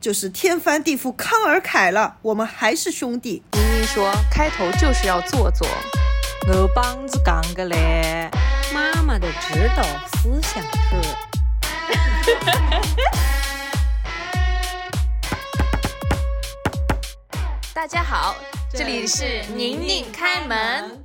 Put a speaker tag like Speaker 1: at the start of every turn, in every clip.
Speaker 1: 就是天翻地覆康尔凯了，我们还是兄弟。
Speaker 2: 妮妮说，开头就是要做做。
Speaker 3: 我帮子讲个嘞，妈妈的指导思想是。
Speaker 2: 大家好，这里是宁宁开门。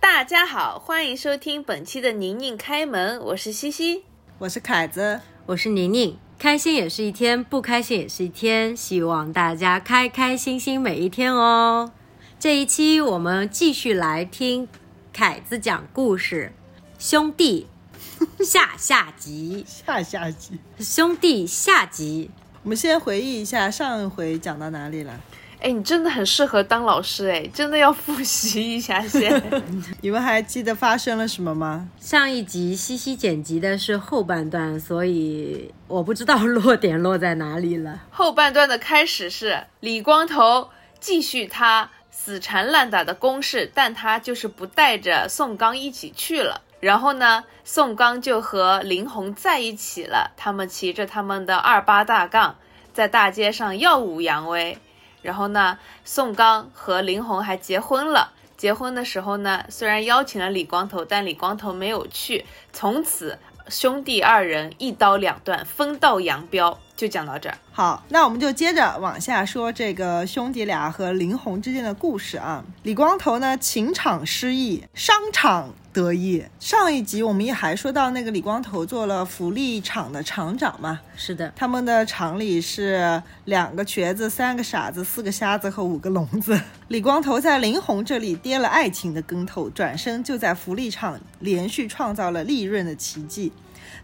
Speaker 2: 大家好，欢迎收听本期的宁宁开门，我是西西，
Speaker 1: 我是凯子，
Speaker 3: 我是宁宁。开心也是一天，不开心也是一天，希望大家开开心心每一天哦。这一期我们继续来听凯子讲故事，兄弟 下下集，
Speaker 1: 下下集，
Speaker 3: 兄弟下集。
Speaker 1: 我们先回忆一下上一回讲到哪里了。
Speaker 2: 哎，你真的很适合当老师哎，真的要复习一下先。
Speaker 1: 你们还记得发生了什么吗？
Speaker 3: 上一集西西剪辑的是后半段，所以我不知道落点落在哪里了。
Speaker 2: 后半段的开始是李光头继续他死缠烂打的攻势，但他就是不带着宋刚一起去了。然后呢，宋刚就和林红在一起了，他们骑着他们的二八大杠，在大街上耀武扬威。然后呢，宋刚和林红还结婚了。结婚的时候呢，虽然邀请了李光头，但李光头没有去。从此，兄弟二人一刀两断，分道扬镳。就讲到这儿。
Speaker 1: 好，那我们就接着往下说这个兄弟俩和林红之间的故事啊。李光头呢，情场失意，商场得意。上一集我们也还说到那个李光头做了福利厂的厂长嘛。
Speaker 3: 是的，
Speaker 1: 他们的厂里是两个瘸子、三个傻子、四个瞎子和五个聋子。李光头在林红这里跌了爱情的跟头，转身就在福利厂连续创造了利润的奇迹。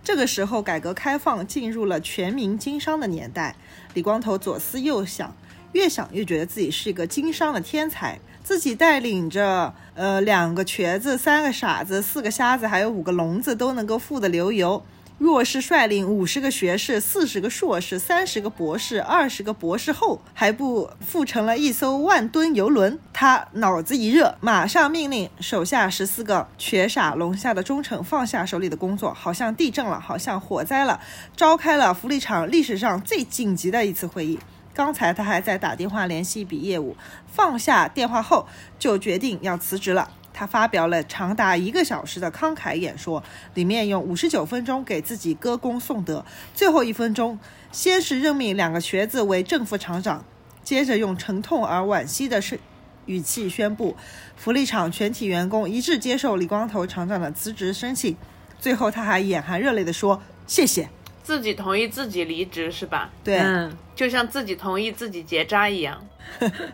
Speaker 1: 这个时候，改革开放进入了全民经商的年代。李光头左思右想，越想越觉得自己是一个经商的天才。自己带领着呃两个瘸子、三个傻子、四个瞎子，还有五个聋子，都能够富得流油。若是率领五十个学士、四十个硕士、三十个博士、二十个博士后，还不富成了一艘万吨游轮？他脑子一热，马上命令手下十四个瘸傻聋瞎的忠臣放下手里的工作，好像地震了，好像火灾了，召开了福利厂历史上最紧急的一次会议。刚才他还在打电话联系一笔业务，放下电话后就决定要辞职了。他发表了长达一个小时的慷慨演说，里面用五十九分钟给自己歌功颂德，最后一分钟先是任命两个瘸子为正副厂长，接着用沉痛而惋惜的声语气宣布，福利厂全体员工一致接受李光头厂长的辞职申请。最后他还眼含热泪地说：“谢谢。”
Speaker 2: 自己同意自己离职是吧？
Speaker 1: 对，
Speaker 2: 就像自己同意自己结扎一样。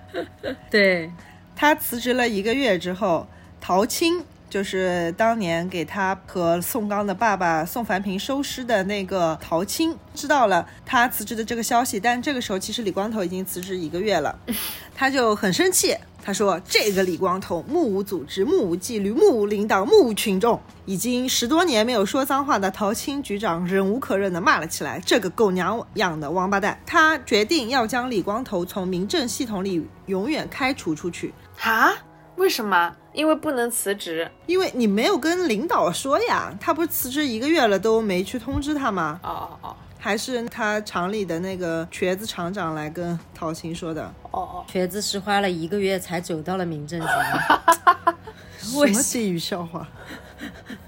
Speaker 3: 对
Speaker 1: 他辞职了一个月之后。陶青就是当年给他和宋刚的爸爸宋凡平收尸的那个陶青，知道了他辞职的这个消息，但这个时候其实李光头已经辞职一个月了，他就很生气，他说：“这个李光头目无组织、目无纪律、目无领导、目无群众，已经十多年没有说脏话的陶青局长忍无可忍地骂了起来：‘这个狗娘养的王八蛋！’他决定要将李光头从民政系统里永远开除出去。
Speaker 2: 啊？为什么？”因为不能辞职，
Speaker 1: 因为你没有跟领导说呀。他不是辞职一个月了都没去通知他吗？
Speaker 2: 哦哦哦，
Speaker 1: 还是他厂里的那个瘸子厂长来跟陶青说的。
Speaker 2: 哦哦，
Speaker 3: 瘸子是花了一个月才走到了民政局。
Speaker 1: 什么地狱笑话？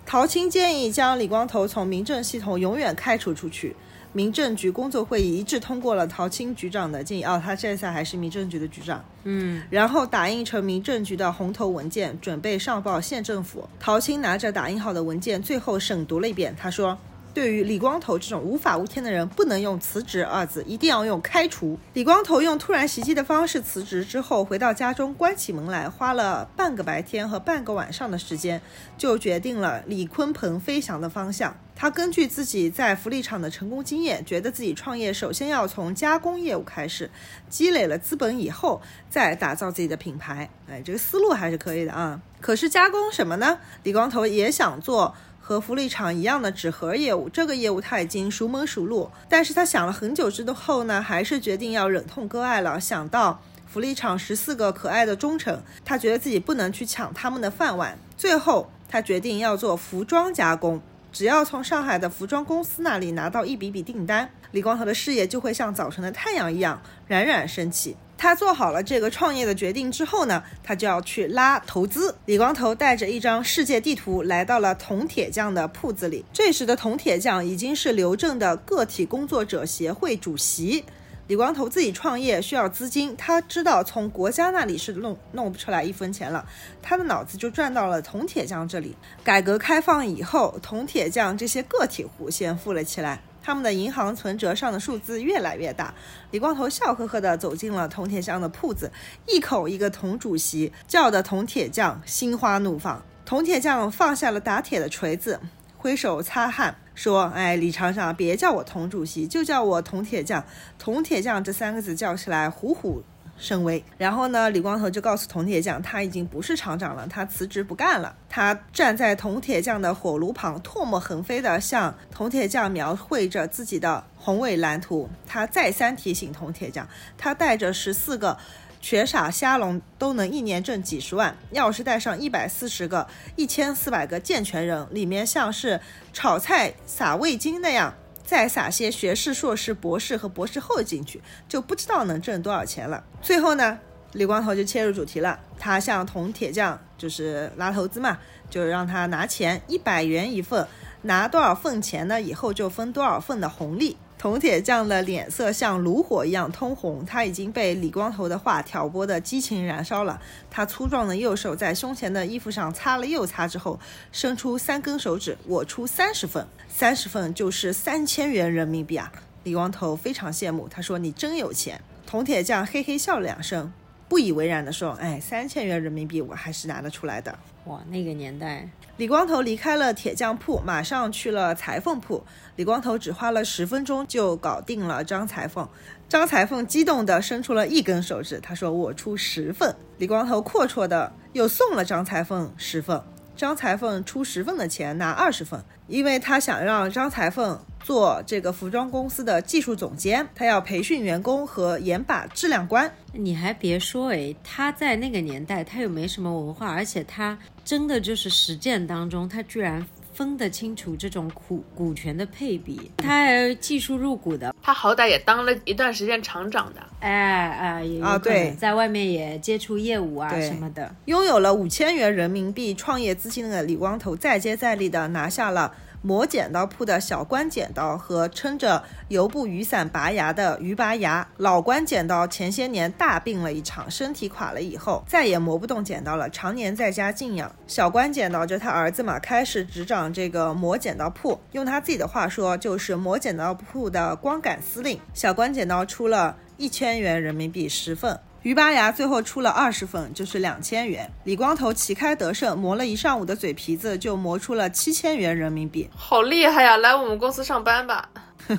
Speaker 1: 陶青建议将李光头从民政系统永远开除出去。民政局工作会议一致通过了陶青局长的建议。哦，他现在还是民政局的局长。
Speaker 3: 嗯，
Speaker 1: 然后打印成民政局的红头文件，准备上报县政府。陶青拿着打印好的文件，最后审读了一遍。他说：“对于李光头这种无法无天的人，不能用辞职二字，一定要用开除。”李光头用突然袭击的方式辞职之后，回到家中，关起门来，花了半个白天和半个晚上的时间，就决定了李鲲鹏飞翔的方向。他根据自己在福利厂的成功经验，觉得自己创业首先要从加工业务开始，积累了资本以后再打造自己的品牌。哎，这个思路还是可以的啊。可是加工什么呢？李光头也想做和福利厂一样的纸盒业务，这个业务他已经熟门熟路。但是他想了很久之后呢，还是决定要忍痛割爱了。想到福利厂十四个可爱的忠臣，他觉得自己不能去抢他们的饭碗。最后他决定要做服装加工。只要从上海的服装公司那里拿到一笔笔订单，李光头的事业就会像早晨的太阳一样冉冉升起。他做好了这个创业的决定之后呢，他就要去拉投资。李光头带着一张世界地图来到了铜铁匠的铺子里。这时的铜铁匠已经是刘正的个体工作者协会主席。李光头自己创业需要资金，他知道从国家那里是弄弄不出来一分钱了，他的脑子就转到了铜铁匠这里。改革开放以后，铜铁匠这些个体户先富了起来。他们的银行存折上的数字越来越大。李光头笑呵呵地走进了铜铁匠的铺子，一口一个铜主席，叫的铜铁匠心花怒放。铜铁匠放下了打铁的锤子，挥手擦汗，说：“哎，李厂长，别叫我铜主席，就叫我铜铁匠。铜铁匠这三个字叫起来虎虎。”生威，然后呢？李光头就告诉铜铁匠，他已经不是厂长了，他辞职不干了。他站在铜铁匠的火炉旁，唾沫横飞地向铜铁匠描绘着自己的宏伟蓝图。他再三提醒铜铁匠，他带着十四个学傻瞎聋都能一年挣几十万。要是带上一百四十个、一千四百个健全人，里面像是炒菜撒味精那样。再撒些学士、硕士、博士和博士后进去，就不知道能挣多少钱了。最后呢，李光头就切入主题了，他向铜铁匠就是拉投资嘛，就让他拿钱一百元一份，拿多少份钱呢？以后就分多少份的红利。铜铁匠的脸色像炉火一样通红，他已经被李光头的话挑拨的激情燃烧了。他粗壮的右手在胸前的衣服上擦了又擦之后，伸出三根手指，我出三十份，三十份就是三千元人民币啊！李光头非常羡慕，他说：“你真有钱。”铜铁匠嘿嘿笑了两声，不以为然的说：“哎，三千元人民币我还是拿得出来的。”
Speaker 3: 哇，那个年代。
Speaker 1: 李光头离开了铁匠铺，马上去了裁缝铺。李光头只花了十分钟就搞定了张裁缝。张裁缝激动地伸出了一根手指，他说：“我出十份。”李光头阔绰的又送了张裁缝十份。张裁缝出十份的钱拿二十份，因为他想让张裁缝做这个服装公司的技术总监，他要培训员工和严把质量关。
Speaker 3: 你还别说，哎，他在那个年代他又没什么文化，而且他真的就是实践当中，他居然。分得清楚这种股股权的配比，他还技术入股的，
Speaker 2: 他好歹也当了一段时间厂长的，
Speaker 3: 哎哎也，
Speaker 1: 啊对，
Speaker 3: 在外面也接触业务啊什么的，
Speaker 1: 拥有了五千元人民币创业资金的李光头再接再厉的拿下了。磨剪刀铺的小关剪刀和撑着油布雨伞拔牙的鱼拔牙，老关剪刀前些年大病了一场，身体垮了以后再也磨不动剪刀了，常年在家静养。小关剪刀就他儿子嘛，开始执掌这个磨剪刀铺，用他自己的话说，就是磨剪刀铺的光杆司令。小关剪刀出了一千元人民币十份。鱼拔牙最后出了二十份，就是两千元。李光头旗开得胜，磨了一上午的嘴皮子，就磨出了七千元人民币，
Speaker 2: 好厉害呀！来我们公司上班吧。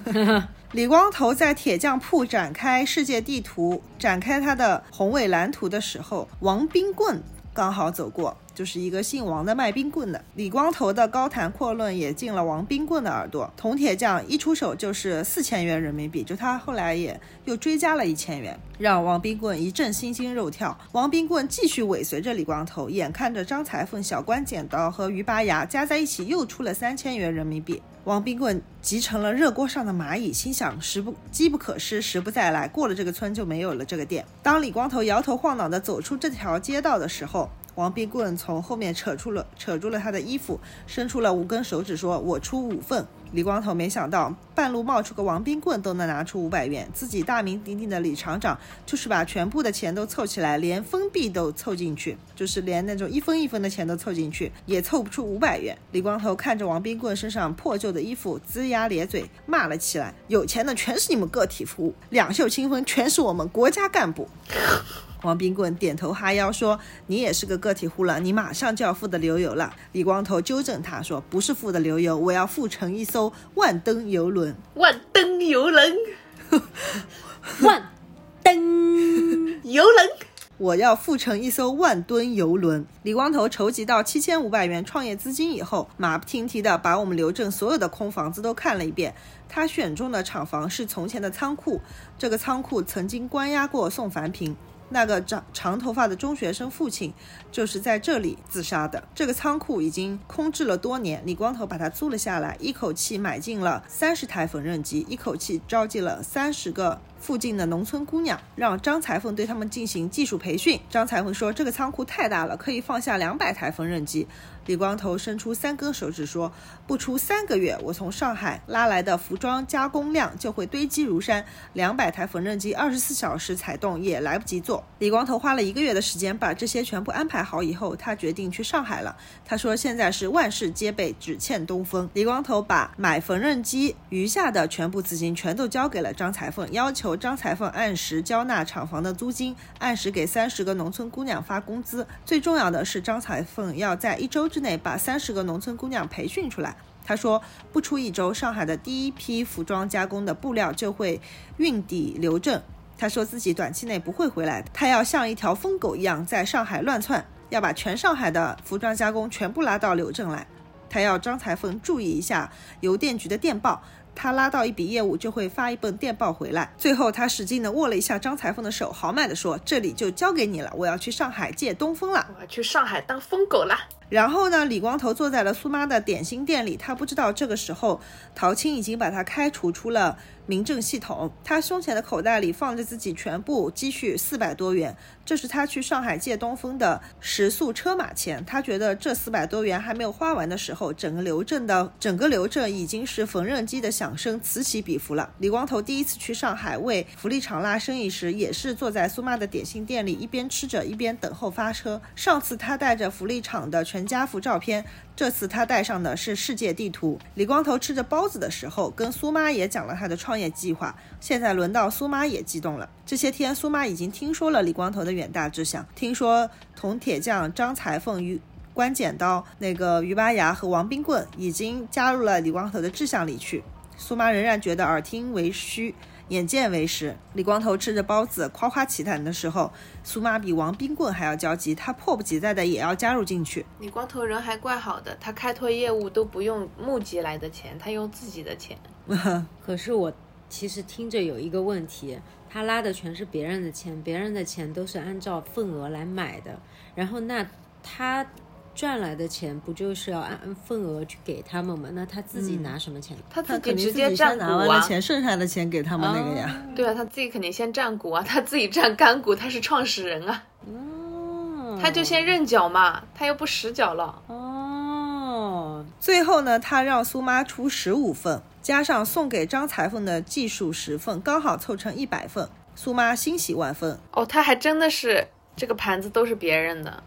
Speaker 1: 李光头在铁匠铺展开世界地图，展开他的宏伟蓝图的时候，王冰棍刚好走过。就是一个姓王的卖冰棍的，李光头的高谈阔论也进了王冰棍的耳朵。铜铁匠一出手就是四千元人民币，就他后来也又追加了一千元，让王冰棍一阵心惊肉跳。王冰棍继续尾随着李光头，眼看着张裁缝、小关剪刀和鱼拔牙加在一起又出了三千元人民币，王冰棍急成了热锅上的蚂蚁，心想时不机不可失，时不再来，过了这个村就没有了这个店。当李光头摇头晃脑地走出这条街道的时候，王冰棍从后面扯出了扯住了他的衣服，伸出了五根手指，说：“我出五份。”李光头没想到，半路冒出个王冰棍都能拿出五百元，自己大名鼎鼎的李厂长就是把全部的钱都凑起来，连分币都凑进去，就是连那种一分一分的钱都凑进去，也凑不出五百元。李光头看着王冰棍身上破旧的衣服，龇牙咧嘴骂了起来：“有钱的全是你们个体户，两袖清风全是我们国家干部。”王冰棍点头哈腰说：“你也是个个体户了，你马上就要富得流油了。”李光头纠正他说：“不是富得流油，我要富成一艘万吨游轮。”
Speaker 2: 万吨游轮，
Speaker 3: 万吨
Speaker 2: 游轮，
Speaker 1: 我要富成一艘万吨游轮。李光头筹集到七千五百元创业资金以后，马不停蹄的把我们刘镇所有的空房子都看了一遍。他选中的厂房是从前的仓库，这个仓库曾经关押过宋凡平。那个长长头发的中学生父亲就是在这里自杀的。这个仓库已经空置了多年，李光头把它租了下来，一口气买进了三十台缝纫机，一口气招进了三十个。附近的农村姑娘让张裁缝对他们进行技术培训。张裁缝说：“这个仓库太大了，可以放下两百台缝纫机。”李光头伸出三根手指说：“不出三个月，我从上海拉来的服装加工量就会堆积如山。两百台缝纫机，二十四小时踩动也来不及做。”李光头花了一个月的时间把这些全部安排好以后，他决定去上海了。他说：“现在是万事皆备，只欠东风。”李光头把买缝纫机余下的全部资金全都交给了张裁缝，要求张裁缝按时交纳厂房的租金，按时给三十个农村姑娘发工资。最重要的是，张裁缝要在一周之内把三十个农村姑娘培训出来。他说，不出一周，上海的第一批服装加工的布料就会运抵刘镇。他说自己短期内不会回来，他要像一条疯狗一样在上海乱窜，要把全上海的服装加工全部拉到刘镇来。他要张裁缝注意一下邮电局的电报。他拉到一笔业务，就会发一份电报回来。最后，他使劲地握了一下张裁缝的手，豪迈地说：“这里就交给你了，我要去上海借东风了，
Speaker 2: 我要去上海当疯狗了。”
Speaker 1: 然后呢，李光头坐在了苏妈的点心店里，他不知道这个时候陶青已经把他开除出了民政系统。他胸前的口袋里放着自己全部积蓄四百多元，这是他去上海借东风的食宿车马钱。他觉得这四百多元还没有花完的时候，整个刘镇的整个刘镇已经是缝纫机的响声此起彼伏了。李光头第一次去上海为福利厂拉生意时，也是坐在苏妈的点心店里，一边吃着一边等候发车。上次他带着福利厂的全。家福照片，这次他带上的是世界地图。李光头吃着包子的时候，跟苏妈也讲了他的创业计划。现在轮到苏妈也激动了。这些天，苏妈已经听说了李光头的远大志向，听说铜铁匠张裁缝、于关剪刀、那个于八牙和王冰棍已经加入了李光头的志向里去。苏妈仍然觉得耳听为虚。眼见为实，李光头吃着包子夸夸其谈的时候，苏妈比王冰棍还要焦急，他迫不及待的也要加入进去。
Speaker 2: 李光头人还怪好的，他开拓业务都不用募集来的钱，他用自己的钱。
Speaker 3: 可是我其实听着有一个问题，他拉的全是别人的钱，别人的钱都是按照份额来买的，然后那他。赚来的钱不就是要按份额去给他们吗？那他自己拿什么钱？
Speaker 2: 他
Speaker 1: 自
Speaker 2: 己直接
Speaker 1: 占股啊！钱剩下的钱给他们那个呀。
Speaker 2: 对啊，他自己肯定先占股啊，他自己占干股，他是创始人啊。哦。他就先认缴嘛，他又不实缴了。
Speaker 3: 哦。
Speaker 1: 最后呢，他让苏妈出十五份，加上送给张裁缝的技术十份，刚好凑成一百份。苏妈欣喜万分。
Speaker 2: 哦，他还真的是。这个盘子都是别人的，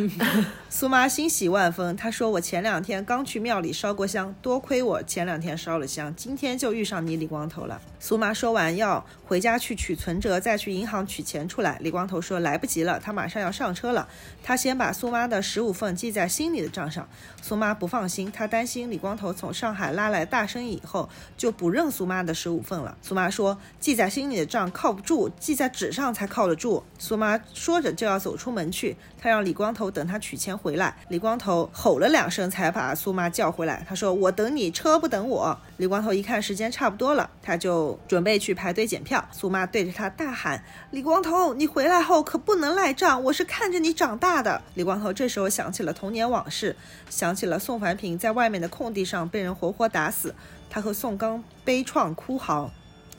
Speaker 1: 苏妈欣喜万分。她说：“我前两天刚去庙里烧过香，多亏我前两天烧了香，今天就遇上你李光头了。”苏妈说完要回家去取存折，再去银行取钱出来。李光头说：“来不及了，他马上要上车了。”他先把苏妈的十五份记在心里的账上。苏妈不放心，她担心李光头从上海拉来大生意以后就不认苏妈的十五份了。苏妈说：“记在心里的账靠不住，记在纸上才靠得住。”苏妈说。着就要走出门去，他让李光头等他取钱回来。李光头吼了两声，才把苏妈叫回来。他说：“我等你，车不等我。”李光头一看时间差不多了，他就准备去排队检票。苏妈对着他大喊：“李光头，你回来后可不能赖账，我是看着你长大的。”李光头这时候想起了童年往事，想起了宋凡平在外面的空地上被人活活打死，他和宋刚悲怆哭嚎。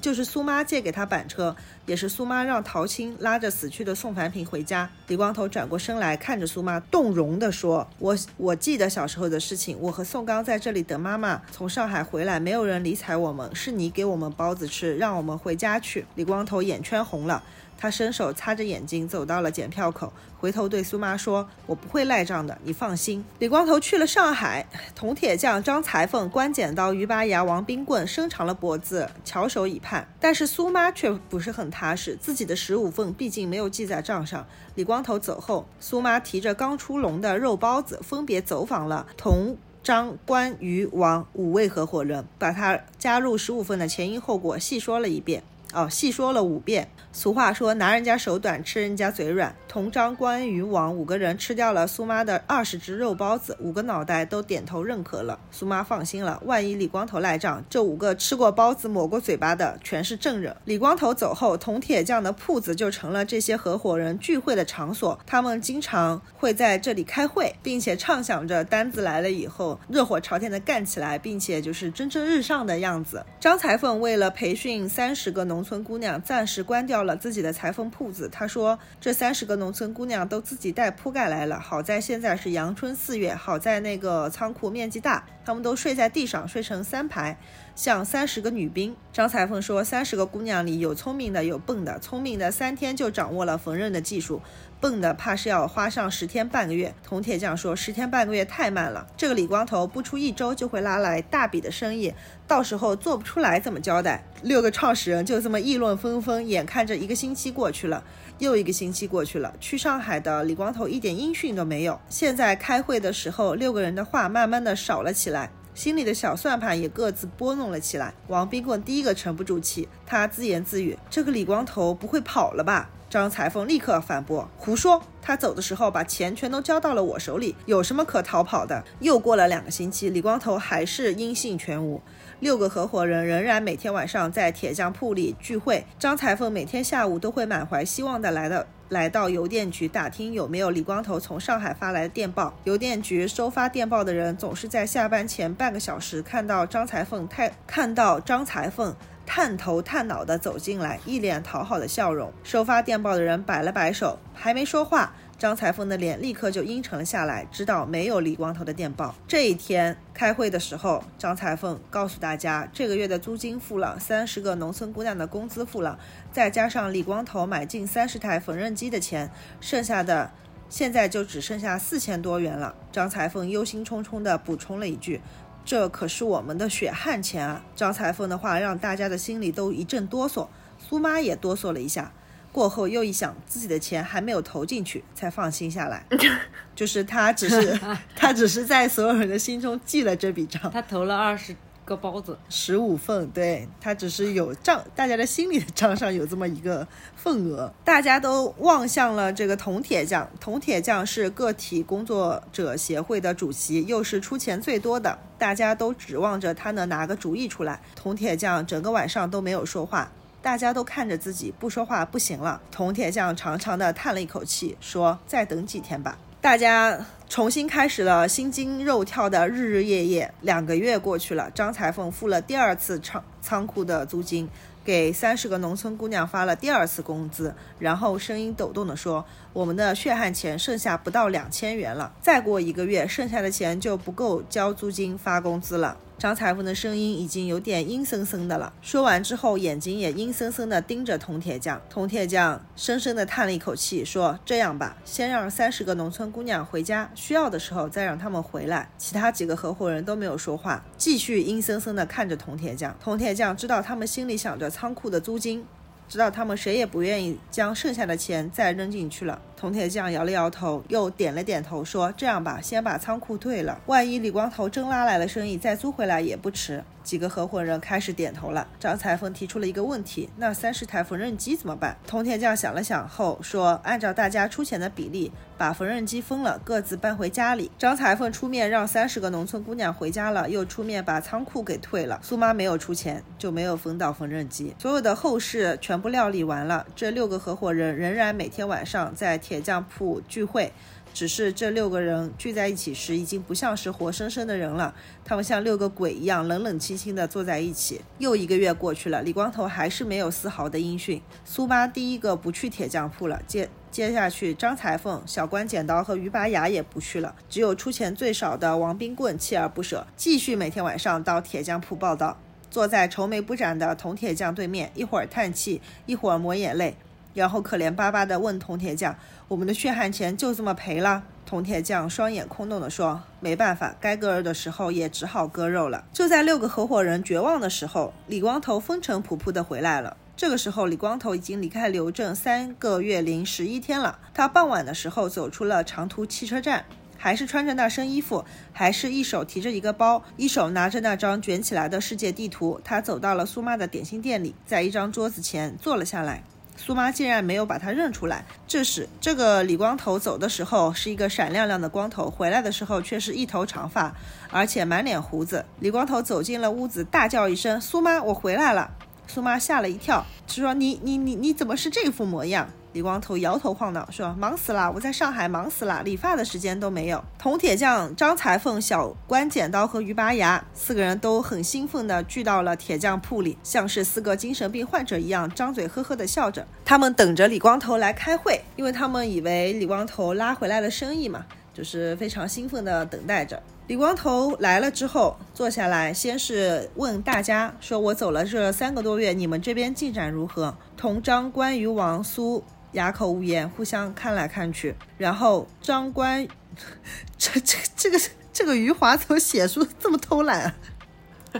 Speaker 1: 就是苏妈借给他板车，也是苏妈让陶青拉着死去的宋凡平回家。李光头转过身来看着苏妈，动容地说：“我我记得小时候的事情，我和宋刚在这里等妈妈从上海回来，没有人理睬我们，是你给我们包子吃，让我们回家去。”李光头眼圈红了。他伸手擦着眼睛，走到了检票口，回头对苏妈说：“我不会赖账的，你放心。”李光头去了上海，铜铁匠张裁缝、关剪刀、于八牙、王冰棍伸长了脖子，翘首以盼。但是苏妈却不是很踏实，自己的十五份毕竟没有记在账上。李光头走后，苏妈提着刚出笼的肉包子，分别走访了同、张、关、于、王五位合伙人，把他加入十五份的前因后果细说了一遍。哦，细说了五遍。俗话说，拿人家手短，吃人家嘴软。同张、关羽、王五个人吃掉了苏妈的二十只肉包子，五个脑袋都点头认可了。苏妈放心了，万一李光头赖账，这五个吃过包子、抹过嘴巴的全是证人。李光头走后，铜铁匠的铺子就成了这些合伙人聚会的场所。他们经常会在这里开会，并且畅想着单子来了以后热火朝天的干起来，并且就是蒸蒸日上的样子。张裁缝为了培训三十个农村姑娘，暂时关掉。了自己的裁缝铺子，他说这三十个农村姑娘都自己带铺盖来了。好在现在是阳春四月，好在那个仓库面积大，她们都睡在地上，睡成三排，像三十个女兵。张裁缝说，三十个姑娘里有聪明的，有笨的。聪明的三天就掌握了缝纫的技术，笨的怕是要花上十天半个月。铜铁匠说，十天半个月太慢了，这个李光头不出一周就会拉来大笔的生意。到时候做不出来怎么交代？六个创始人就这么议论纷纷。眼看着一个星期过去了，又一个星期过去了，去上海的李光头一点音讯都没有。现在开会的时候，六个人的话慢慢的少了起来，心里的小算盘也各自拨弄了起来。王冰棍第一个沉不住气，他自言自语：“这个李光头不会跑了吧？”张裁缝立刻反驳：“胡说！他走的时候把钱全都交到了我手里，有什么可逃跑的？”又过了两个星期，李光头还是音信全无。六个合伙人仍然每天晚上在铁匠铺里聚会。张裁缝每天下午都会满怀希望地来到来到邮电局打听有没有李光头从上海发来的电报。邮电局收发电报的人总是在下班前半个小时看到张裁缝太看到张裁缝探头探脑地走进来，一脸讨好的笑容。收发电报的人摆了摆手，还没说话。张裁缝的脸立刻就阴沉了下来，知道没有李光头的电报。这一天开会的时候，张裁缝告诉大家，这个月的租金付了，三十个农村姑娘的工资付了，再加上李光头买进三十台缝纫机的钱，剩下的现在就只剩下四千多元了。张裁缝忧心忡忡地补充了一句：“这可是我们的血汗钱啊！”张裁缝的话让大家的心里都一阵哆嗦，苏妈也哆嗦了一下。过后又一想，自己的钱还没有投进去，才放心下来。就是他只是 他只是在所有人的心中记了这笔账。
Speaker 3: 他投了二十个包子，
Speaker 1: 十五份，对他只是有账，大家的心里的账上有这么一个份额。大家都望向了这个铜铁匠，铜铁匠是个体工作者协会的主席，又是出钱最多的，大家都指望着他能拿个主意出来。铜铁匠整个晚上都没有说话。大家都看着自己，不说话不行了。铜铁匠长长的叹了一口气，说：“再等几天吧。”大家重新开始了心惊肉跳的日日夜夜。两个月过去了，张裁缝付了第二次仓仓库的租金，给三十个农村姑娘发了第二次工资，然后声音抖动地说：“我们的血汗钱剩下不到两千元了，再过一个月，剩下的钱就不够交租金、发工资了。”张裁缝的声音已经有点阴森森的了。说完之后，眼睛也阴森森的盯着铜铁匠。铜铁匠深深的叹了一口气，说：“这样吧，先让三十个农村姑娘回家，需要的时候再让他们回来。”其他几个合伙人都没有说话，继续阴森森的看着铜铁匠。铜铁匠知道他们心里想着仓库的租金。知道他们谁也不愿意将剩下的钱再扔进去了。铜铁匠摇了摇头，又点了点头，说：“这样吧，先把仓库退了，万一李光头真拉来了生意，再租回来也不迟。”几个合伙人开始点头了。张裁缝提出了一个问题：“那三十台缝纫机怎么办？”铜铁匠想了想后说：“按照大家出钱的比例，把缝纫机分了，各自搬回家里。”张裁缝出面让三十个农村姑娘回家了，又出面把仓库给退了。苏妈没有出钱，就没有分到缝纫机。所有的后事全部料理完了，这六个合伙人仍然每天晚上在铁匠铺聚会。只是这六个人聚在一起时，已经不像是活生生的人了。他们像六个鬼一样，冷冷清清地坐在一起。又一个月过去了，李光头还是没有丝毫的音讯。苏妈第一个不去铁匠铺了，接接下去，张裁缝、小关剪刀和于拔牙也不去了。只有出钱最少的王冰棍锲而不舍，继续每天晚上到铁匠铺报道。坐在愁眉不展的铜铁匠对面，一会儿叹气，一会儿抹眼泪。然后可怜巴巴地问铜铁匠：“我们的血汗钱就这么赔了？”铜铁匠双眼空洞地说：“没办法，该割肉的时候也只好割肉了。”就在六个合伙人绝望的时候，李光头风尘仆仆地回来了。这个时候，李光头已经离开刘镇三个月零十一天了。他傍晚的时候走出了长途汽车站，还是穿着那身衣服，还是一手提着一个包，一手拿着那张卷起来的世界地图。他走到了苏妈的点心店里，在一张桌子前坐了下来。苏妈竟然没有把他认出来。这时，这个李光头走的时候是一个闪亮亮的光头，回来的时候却是一头长发，而且满脸胡子。李光头走进了屋子，大叫一声：“苏妈，我回来了！”苏妈吓了一跳，说：“你你你你怎么是这副模样？”李光头摇头晃脑说：“忙死了，我在上海忙死了，理发的时间都没有。”铜铁匠、张裁缝、小关剪刀和鱼拔牙四个人都很兴奋地聚到了铁匠铺里，像是四个精神病患者一样，张嘴呵呵地笑着。他们等着李光头来开会，因为他们以为李光头拉回来了生意嘛，就是非常兴奋地等待着。李光头来了之后，坐下来，先是问大家说：“我走了这三个多月，你们这边进展如何？”同张、关于王苏。哑口无言，互相看来看去，然后张关，这这这个这个余华怎么写书这么偷懒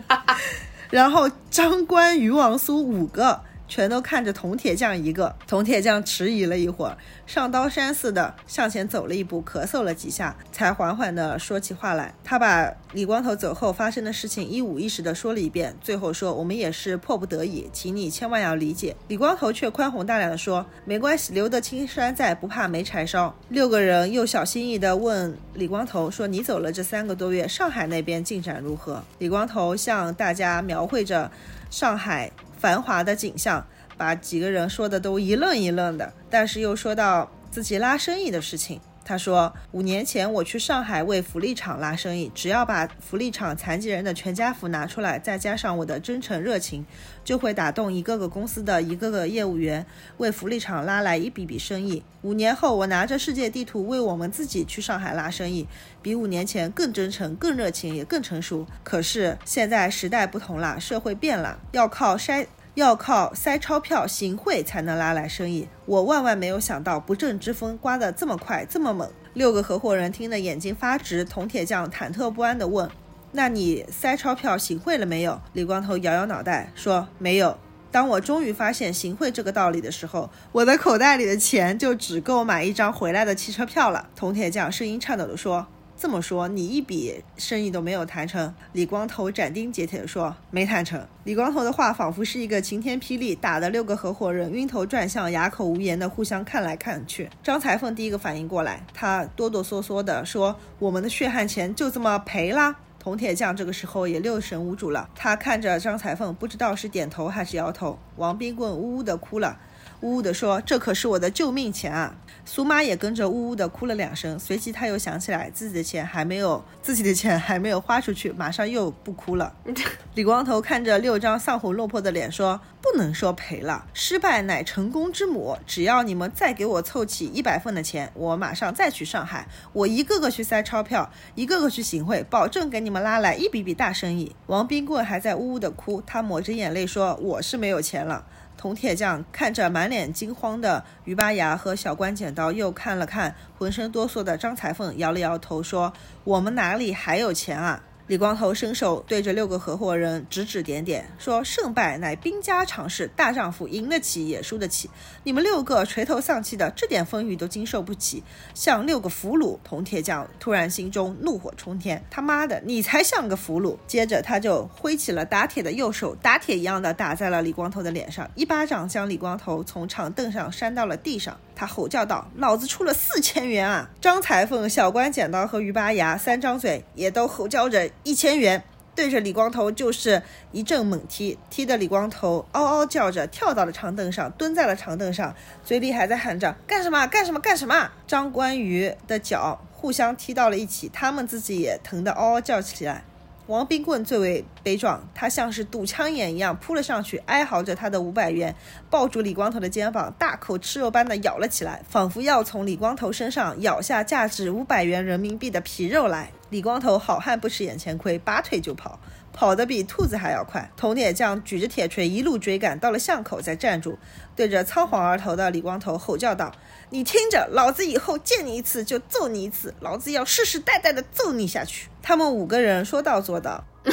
Speaker 1: 啊？然后张关余王苏五个。全都看着铜铁匠一个，铜铁匠迟疑了一会儿，上刀山似的向前走了一步，咳嗽了几下，才缓缓地说起话来。他把李光头走后发生的事情一五一十地说了一遍，最后说：“我们也是迫不得已，请你千万要理解。”李光头却宽宏大量地说：“没关系，留得青山在，不怕没柴烧。”六个人又小心翼翼地问李光头说：“你走了这三个多月，上海那边进展如何？”李光头向大家描绘着上海。繁华的景象，把几个人说的都一愣一愣的，但是又说到自己拉生意的事情。他说：“五年前我去上海为福利厂拉生意，只要把福利厂残疾人的全家福拿出来，再加上我的真诚热情，就会打动一个个公司的一个个业务员，为福利厂拉来一笔笔生意。五年后，我拿着世界地图为我们自己去上海拉生意，比五年前更真诚、更热情，也更成熟。可是现在时代不同了，社会变了，要靠筛。”要靠塞钞票行贿才能拉来生意，我万万没有想到不正之风刮得这么快这么猛。六个合伙人听得眼睛发直，铜铁匠忐忑不安地问：“那你塞钞票行贿了没有？”李光头摇摇脑袋说：“没有。”当我终于发现行贿这个道理的时候，我的口袋里的钱就只够买一张回来的汽车票了。铜铁匠声音颤抖地说。这么说，你一笔生意都没有谈成？李光头斩钉截铁地说：“没谈成。”李光头的话仿佛是一个晴天霹雳，打得六个合伙人晕头转向，哑口无言的互相看来看去。张裁缝第一个反应过来，他哆哆嗦嗦地说：“我们的血汗钱就这么赔啦？”铜铁匠这个时候也六神无主了，他看着张裁缝，不知道是点头还是摇头。王冰棍呜呜地哭了。呜呜地说：“这可是我的救命钱啊！”苏妈也跟着呜呜地哭了两声。随即，她又想起来自己的钱还没有，自己的钱还没有花出去，马上又不哭了。李光头看着六张丧魂落魄的脸说：“不能说赔了，失败乃成功之母。只要你们再给我凑齐一百份的钱，我马上再去上海，我一个个去塞钞票，一个个去行贿，保证给你们拉来一笔笔大生意。”王冰棍还在呜呜地哭，他抹着眼泪说：“我是没有钱了。”铜铁匠看着满脸惊慌的于八牙和小关剪刀，又看了看浑身哆嗦的张裁缝，摇了摇头说：“我们哪里还有钱啊？”李光头伸手对着六个合伙人指指点点，说：“胜败乃兵家常事，大丈夫赢得起也输得起。你们六个垂头丧气的，这点风雨都经受不起，像六个俘虏。”铜铁匠突然心中怒火冲天：“他妈的，你才像个俘虏！”接着他就挥起了打铁的右手，打铁一样的打在了李光头的脸上，一巴掌将李光头从长凳上扇到了地上。他吼叫道：“老子出了四千元啊！”张裁缝、小关剪刀和于八牙三张嘴也都吼叫着一千元，对着李光头就是一阵猛踢，踢得李光头嗷嗷叫着跳到了长凳上，蹲在了长凳上，嘴里还在喊着：“干什么？干什么？干什么？”张关羽的脚互相踢到了一起，他们自己也疼得嗷嗷叫起来。王冰棍最为悲壮，他像是堵枪眼一样扑了上去，哀嚎着他的五百元，抱住李光头的肩膀，大口吃肉般的咬了起来，仿佛要从李光头身上咬下价值五百元人民币的皮肉来。李光头好汉不吃眼前亏，拔腿就跑，跑得比兔子还要快。铜铁匠举着铁锤一路追赶，到了巷口才站住，对着仓皇而逃的李光头吼叫道：“你听着，老子以后见你一次就揍你一次，老子要世世代代的揍你下去。”他们五个人说到做到，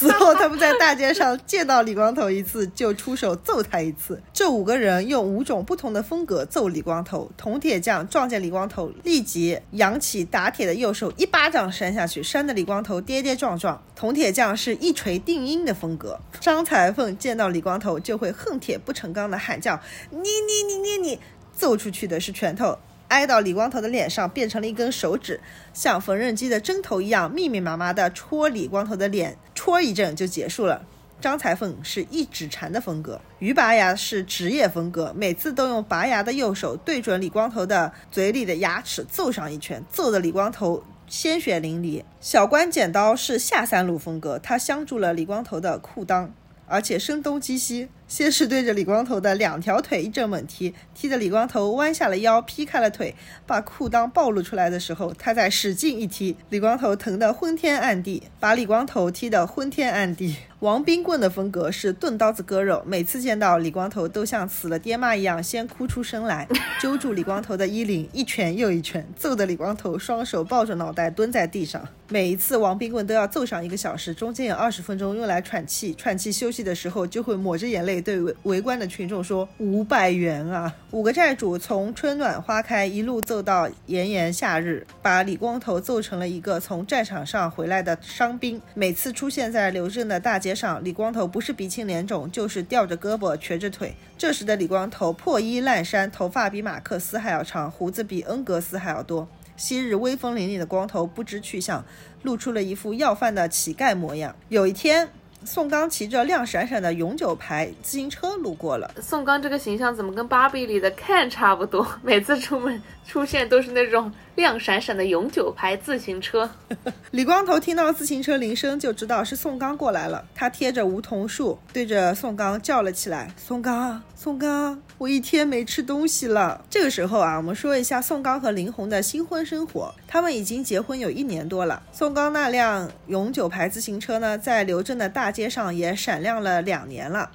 Speaker 1: 此后，他们在大街上见到李光头一次，就出手揍他一次。这五个人用五种不同的风格揍李光头。铜铁匠撞见李光头，立即扬起打铁的右手，一巴掌扇下去，扇得李光头跌跌撞撞。铜铁匠是一锤定音的风格。张裁缝见到李光头，就会恨铁不成钢的喊叫：“你你你你你！”揍出去的是拳头。挨到李光头的脸上，变成了一根手指，像缝纫机的针头一样，密密麻麻的戳李光头的脸，戳一阵就结束了。张裁缝是一指禅的风格，于拔牙是职业风格，每次都用拔牙的右手对准李光头的嘴里的牙齿揍上一拳，揍得李光头鲜血淋漓。小关剪刀是下三路风格，他镶住了李光头的裤裆，而且声东击西。先是对着李光头的两条腿一阵猛踢，踢得李光头弯下了腰，劈开了腿，把裤裆暴露出来的时候，他再使劲一踢，李光头疼得昏天暗地，把李光头踢得昏天暗地。王冰棍的风格是钝刀子割肉，每次见到李光头都像死了爹妈一样，先哭出声来，揪住李光头的衣领，一拳又一拳，揍得李光头双手抱着脑袋蹲在地上。每一次王冰棍都要揍上一个小时，中间有二十分钟用来喘气，喘气休息的时候就会抹着眼泪。对围围观的群众说：“五百元啊！”五个债主从春暖花开一路揍到炎炎夏日，把李光头揍成了一个从战场上回来的伤兵。每次出现在刘镇的大街街上，李光头不是鼻青脸肿，就是吊着胳膊瘸着腿。这时的李光头破衣烂衫，头发比马克思还要长，胡子比恩格斯还要多。昔日威风凛凛的光头不知去向，露出了一副要饭的乞丐模样。有一天。宋刚骑着亮闪闪的永久牌自行车路过了。
Speaker 2: 宋刚这个形象怎么跟芭比里的 Ken 差不多？每次出门出现都是那种亮闪闪的永久牌自行车。
Speaker 1: 李光头听到自行车铃声就知道是宋刚过来了，他贴着梧桐树对着宋刚叫了起来：“宋刚，宋刚，我一天没吃东西了。”这个时候啊，我们说一下宋刚和林红的新婚生活。他们已经结婚有一年多了。宋刚那辆永久牌自行车呢，在刘镇的大街上也闪亮了两年了。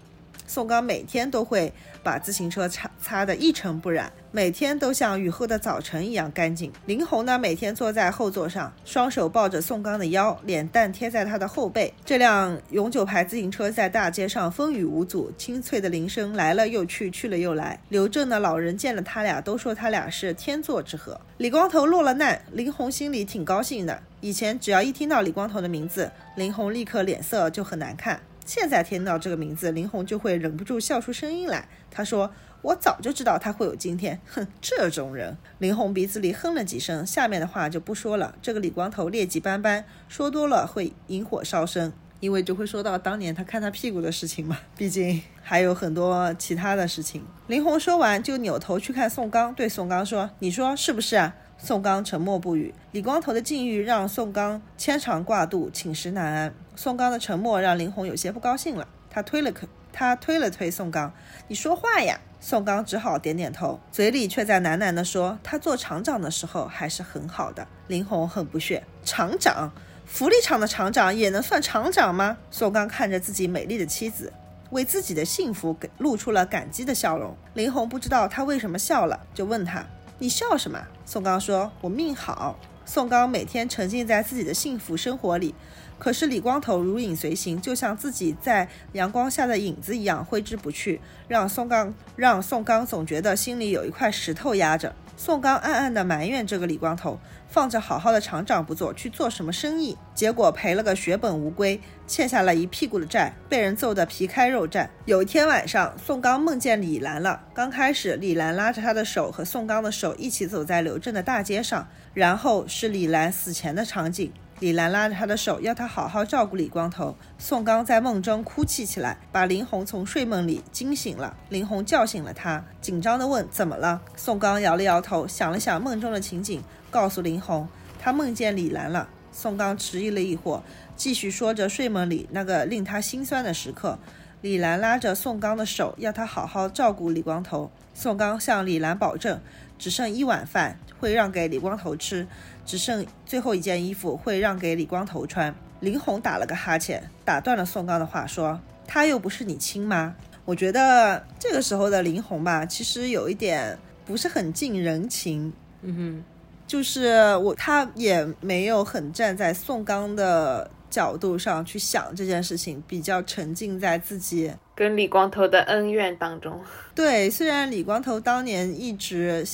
Speaker 1: 宋刚每天都会把自行车擦擦得一尘不染，每天都像雨后的早晨一样干净。林红呢，每天坐在后座上，双手抱着宋刚的腰，脸蛋贴在他的后背。这辆永久牌自行车在大街上风雨无阻，清脆的铃声来了又去，去了又来。刘正的老人见了他俩，都说他俩是天作之合。李光头落了难，林红心里挺高兴的。以前只要一听到李光头的名字，林红立刻脸色就很难看。现在听到这个名字，林红就会忍不住笑出声音来。他说：“我早就知道他会有今天。”哼，这种人。林红鼻子里哼了几声，下面的话就不说了。这个李光头劣迹斑斑，说多了会引火烧身，因为就会说到当年他看他屁股的事情嘛。毕竟还有很多其他的事情。林红说完就扭头去看宋刚，对宋刚说：“你说是不是啊？”宋刚沉默不语。李光头的境遇让宋刚牵肠挂肚，寝食难安。宋刚的沉默让林红有些不高兴了。他推了推他推了推宋刚：“你说话呀！”宋刚只好点点头，嘴里却在喃喃地说：“他做厂长的时候还是很好的。”林红很不屑：“厂长？福利厂的厂长也能算厂长吗？”宋刚看着自己美丽的妻子，为自己的幸福给露出了感激的笑容。林红不知道他为什么笑了，就问他。你笑什么？宋刚说：“我命好。”宋刚每天沉浸在自己的幸福生活里，可是李光头如影随形，就像自己在阳光下的影子一样挥之不去，让宋刚让宋刚总觉得心里有一块石头压着。宋刚暗暗地埋怨这个李光头，放着好好的厂长不做，去做什么生意？结果赔了个血本无归，欠下了一屁股的债，被人揍得皮开肉绽。有一天晚上，宋刚梦见李兰了。刚开始，李兰拉着他的手和宋刚的手一起走在刘镇的大街上，然后是李兰死前的场景。李兰拉着他的手，要他好好照顾李光头。宋刚在梦中哭泣起来，把林红从睡梦里惊醒了。林红叫醒了他，紧张地问：“怎么了？”宋刚摇了摇头，想了想梦中的情景，告诉林红：“他梦见李兰了。”宋刚迟疑了一会，继续说着睡梦里那个令他心酸的时刻。李兰拉着宋刚的手，要他好好照顾李光头。宋刚向李兰保证，只剩一碗饭会让给李光头吃。只剩最后一件衣服会让给李光头穿。林红打了个哈欠，打断了宋刚的话，说：“他又不是你亲妈。”我觉得这个时候的林红吧，其实有一点不是很近人情。
Speaker 3: 嗯哼，
Speaker 1: 就是我，他也没有很站在宋刚的角度上去想这件事情，比较沉浸在自己
Speaker 2: 跟李光头的恩怨当中。
Speaker 1: 对，虽然李光头当年一直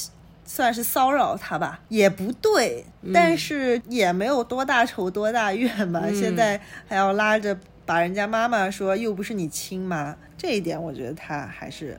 Speaker 1: 算是骚扰他吧，也不对，但是也没有多大仇多大怨吧。现在还要拉着把人家妈妈说又不是你亲妈，这一点我觉得他还是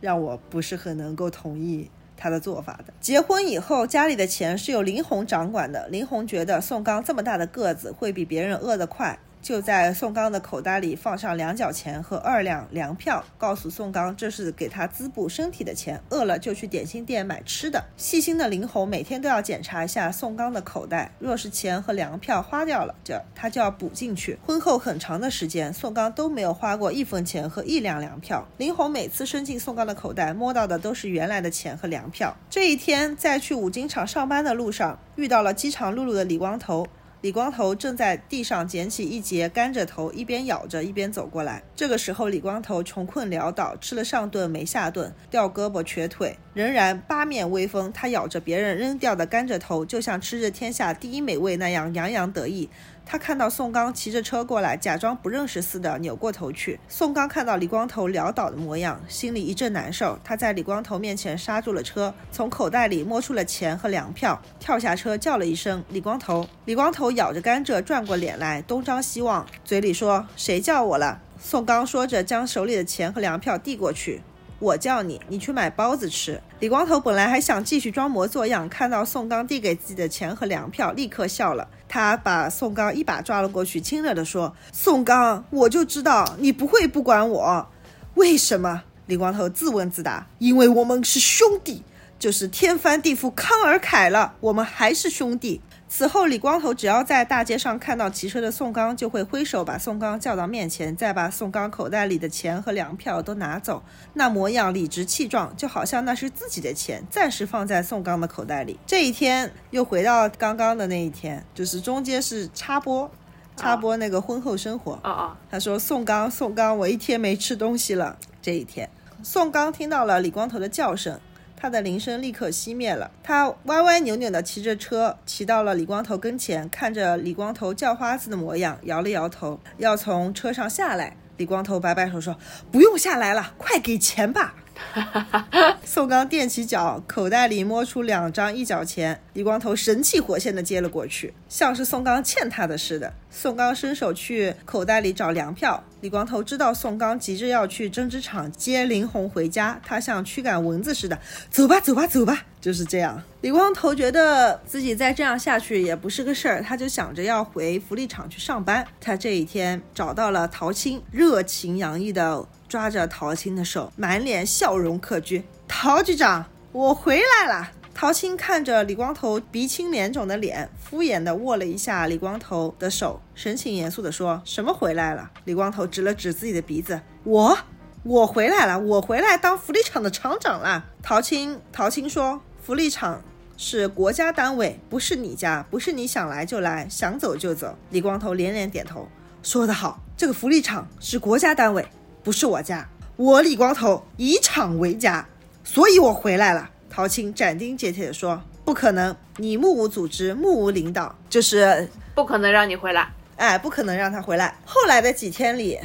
Speaker 1: 让我不是很能够同意。他的做法的。结婚以后，家里的钱是由林红掌管的。林红觉得宋刚这么大的个子，会比别人饿得快。就在宋刚的口袋里放上两角钱和二两粮票，告诉宋刚这是给他滋补身体的钱，饿了就去点心店买吃的。细心的林红每天都要检查一下宋刚的口袋，若是钱和粮票花掉了，就他就要补进去。婚后很长的时间，宋刚都没有花过一分钱和一两粮票。林红每次伸进宋刚的口袋，摸到的都是原来的钱和粮票。这一天，在去五金厂上班的路上，遇到了饥肠辘辘的李光头。李光头正在地上捡起一截甘蔗头，一边咬着一边走过来。这个时候，李光头穷困潦倒，吃了上顿没下顿，掉胳膊瘸腿，仍然八面威风。他咬着别人扔掉的甘蔗头，就像吃着天下第一美味那样洋洋得意。他看到宋刚骑着车过来，假装不认识似的扭过头去。宋刚看到李光头潦倒的模样，心里一阵难受。他在李光头面前刹住了车，从口袋里摸出了钱和粮票，跳下车叫了一声：“李光头！”李光头咬着甘蔗，转过脸来，东张西望，嘴里说：“谁叫我了？”宋刚说着，将手里的钱和粮票递过去。我叫你，你去买包子吃。李光头本来还想继续装模作样，看到宋刚递给自己的钱和粮票，立刻笑了。他把宋刚一把抓了过去，亲热地说：“宋刚，我就知道你不会不管我。为什么？”李光头自问自答：“因为我们是兄弟，就是天翻地覆康尔凯了，我们还是兄弟。”此后，李光头只要在大街上看到骑车的宋刚，就会挥手把宋刚叫到面前，再把宋刚口袋里的钱和粮票都拿走，那模样理直气壮，就好像那是自己的钱，暂时放在宋刚的口袋里。这一天又回到刚刚的那一天，就是中间是插播，插播那个婚后生活。
Speaker 2: 哦哦，
Speaker 1: 他说：“宋刚，宋刚，我一天没吃东西了。”这一天，宋刚听到了李光头的叫声。他的铃声立刻熄灭了。他歪歪扭扭地骑着车，骑到了李光头跟前，看着李光头叫花子的模样，摇了摇头，要从车上下来。李光头摆摆手说：“不用下来了，快给钱吧。” 宋刚踮起脚，口袋里摸出两张一角钱。李光头神气活现地接了过去，像是宋刚欠他的似的。宋刚伸手去口袋里找粮票。李光头知道宋刚急着要去针织厂接林红回家，他像驱赶蚊子似的，走吧，走吧，走吧，就是这样。李光头觉得自己再这样下去也不是个事儿，他就想着要回福利厂去上班。他这一天找到了陶青，热情洋溢的。抓着陶青的手，满脸笑容可掬。陶局长，我回来了。陶青看着李光头鼻青脸肿的脸，敷衍地握了一下李光头的手，神情严肃地说：“什么回来了？”李光头指了指自己的鼻子：“我，我回来了，我回来当福利厂的厂长了。”陶青，陶青说：“福利厂是国家单位，不是你家，不是你想来就来，想走就走。”李光头连连点头：“说得好，这个福利厂是国家单位。”不是我家，我李光头以厂为家，所以我回来了。陶青斩钉截铁地说：“不可能，你目无组织，目无领导，就是
Speaker 2: 不可能让你回来。
Speaker 1: 哎，不可能让他回来。”后来的几天里，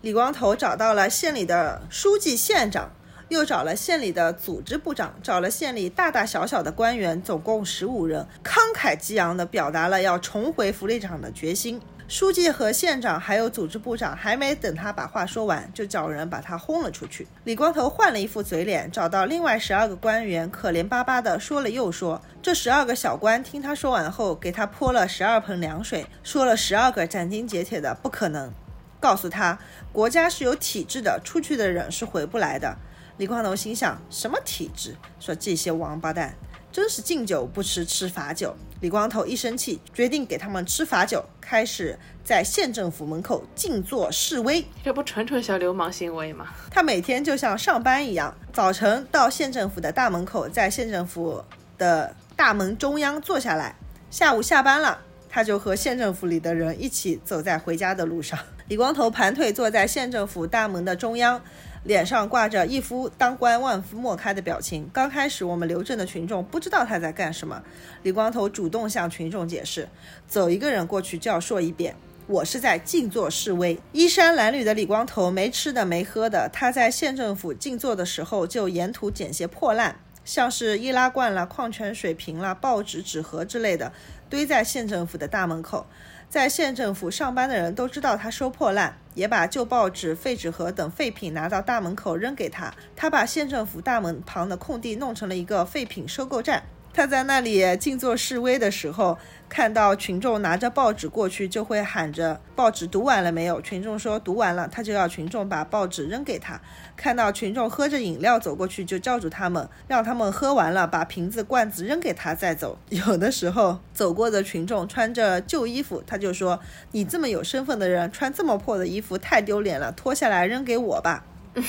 Speaker 1: 李光头找到了县里的书记、县长，又找了县里的组织部长，找了县里大大小小的官员，总共十五人，慷慨激昂地表达了要重回福利厂的决心。书记和县长还有组织部长还没等他把话说完，就叫人把他轰了出去。李光头换了一副嘴脸，找到另外十二个官员，可怜巴巴的说了又说。这十二个小官听他说完后，给他泼了十二盆凉水，说了十二个斩钉截铁的不可能，告诉他国家是有体制的，出去的人是回不来的。李光头心想：什么体制？说这些王八蛋。真是敬酒不吃吃罚酒。李光头一生气，决定给他们吃罚酒，开始在县政府门口静坐示威。
Speaker 2: 这不纯纯小流氓行为吗？
Speaker 1: 他每天就像上班一样，早晨到县政府的大门口，在县政府的大门中央坐下来。下午下班了，他就和县政府里的人一起走在回家的路上。李光头盘腿坐在县政府大门的中央。脸上挂着一副当官万夫莫开的表情。刚开始，我们刘镇的群众不知道他在干什么。李光头主动向群众解释：走一个人过去就要说一遍，我是在静坐示威。衣衫褴褛的李光头没吃的没喝的，他在县政府静坐的时候，就沿途捡些破烂，像是易拉罐啦、矿泉水瓶啦、报纸、纸盒之类的，堆在县政府的大门口。在县政府上班的人都知道他收破烂，也把旧报纸、废纸盒等废品拿到大门口扔给他。他把县政府大门旁的空地弄成了一个废品收购站。他在那里静坐示威的时候，看到群众拿着报纸过去，就会喊着“报纸读完了没有？”群众说读完了，他就要群众把报纸扔给他。看到群众喝着饮料走过去，就叫住他们，让他们喝完了，把瓶子、罐子扔给他再走。有的时候，走过的群众穿着旧衣服，他就说：“你这么有身份的人，穿这么破的衣服太丢脸了，脱下来扔给我吧。”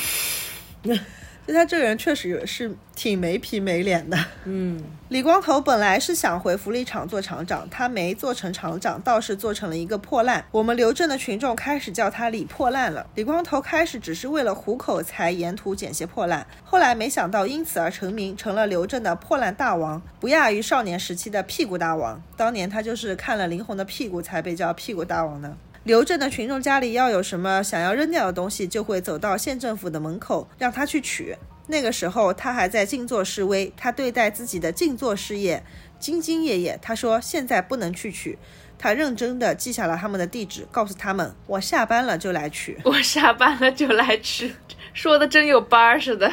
Speaker 1: 就他这个人确实是挺没皮没脸的。
Speaker 3: 嗯，
Speaker 1: 李光头本来是想回福利厂做厂长，他没做成厂长，倒是做成了一个破烂。我们刘镇的群众开始叫他李破烂了。李光头开始只是为了糊口才沿途捡些破烂，后来没想到因此而成名，成了刘镇的破烂大王，不亚于少年时期的屁股大王。当年他就是看了林红的屁股才被叫屁股大王的。刘镇的群众家里要有什么想要扔掉的东西，就会走到县政府的门口让他去取。那个时候他还在静坐示威，他对待自己的静坐事业兢兢业业。他说现在不能去取，他认真的记下了他们的地址，告诉他们我下班了就来取。
Speaker 2: 我下班了就来取，说的真有班儿似的。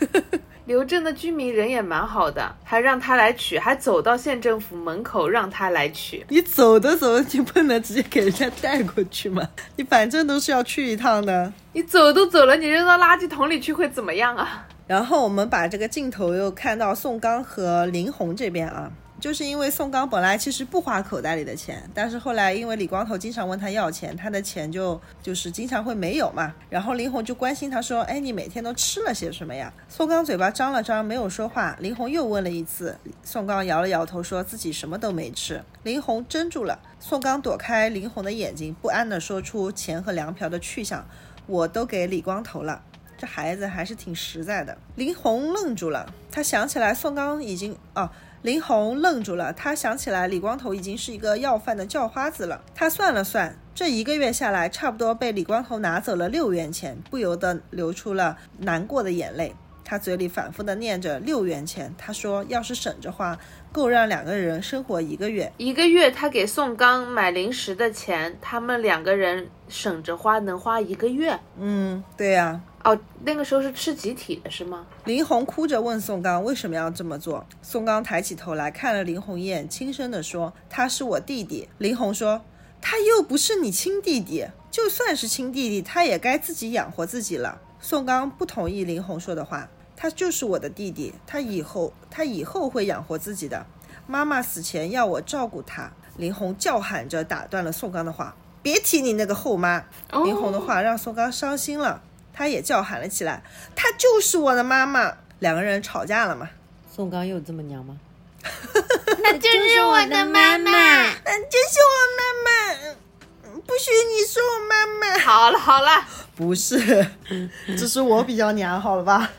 Speaker 2: 刘镇的居民人也蛮好的，还让他来取，还走到县政府门口让他来取。
Speaker 1: 你走都走，你不能直接给人家带过去吗？你反正都是要去一趟的。
Speaker 2: 你走都走了，你扔到垃圾桶里去会怎么样啊？
Speaker 1: 然后我们把这个镜头又看到宋刚和林红这边啊。就是因为宋刚本来其实不花口袋里的钱，但是后来因为李光头经常问他要钱，他的钱就就是经常会没有嘛。然后林红就关心他说：“哎，你每天都吃了些什么呀？”宋刚嘴巴张了张，没有说话。林红又问了一次，宋刚摇了摇头，说自己什么都没吃。林红怔住了，宋刚躲开林红的眼睛，不安地说出钱和粮票的去向：“我都给李光头了。”这孩子还是挺实在的。林红愣住了，他想起来宋刚已经哦。林红愣住了，他想起来李光头已经是一个要饭的叫花子了。他算了算，这一个月下来，差不多被李光头拿走了六元钱，不由得流出了难过的眼泪。他嘴里反复的念着六元钱，他说要是省着花，够让两个人生活一个月。
Speaker 2: 一个月他给宋刚买零食的钱，他们两个人省着花能花一个月。
Speaker 1: 嗯，对呀。
Speaker 2: 哦，那个时候是吃集体的是吗？
Speaker 1: 林红哭着问宋刚为什么要这么做。宋刚抬起头来看了林红一眼，轻声地说：“他是我弟弟。”林红说：“他又不是你亲弟弟，就算是亲弟弟，他也该自己养活自己了。”宋刚不同意林红说的话：“他就是我的弟弟，他以后他以后会养活自己的。妈妈死前要我照顾他。”林红叫喊着打断了宋刚的话：“别提你那个后妈！”林红的话让宋刚伤心了。他也叫喊了起来：“她就是我的妈妈！”两个人吵架了嘛？
Speaker 3: 宋刚又这么娘吗？
Speaker 2: 那就是我的妈妈，
Speaker 1: 那就是我妈妈。不许你说我妈妈！
Speaker 2: 好了好了，
Speaker 1: 不是，只是我比较娘，好了吧？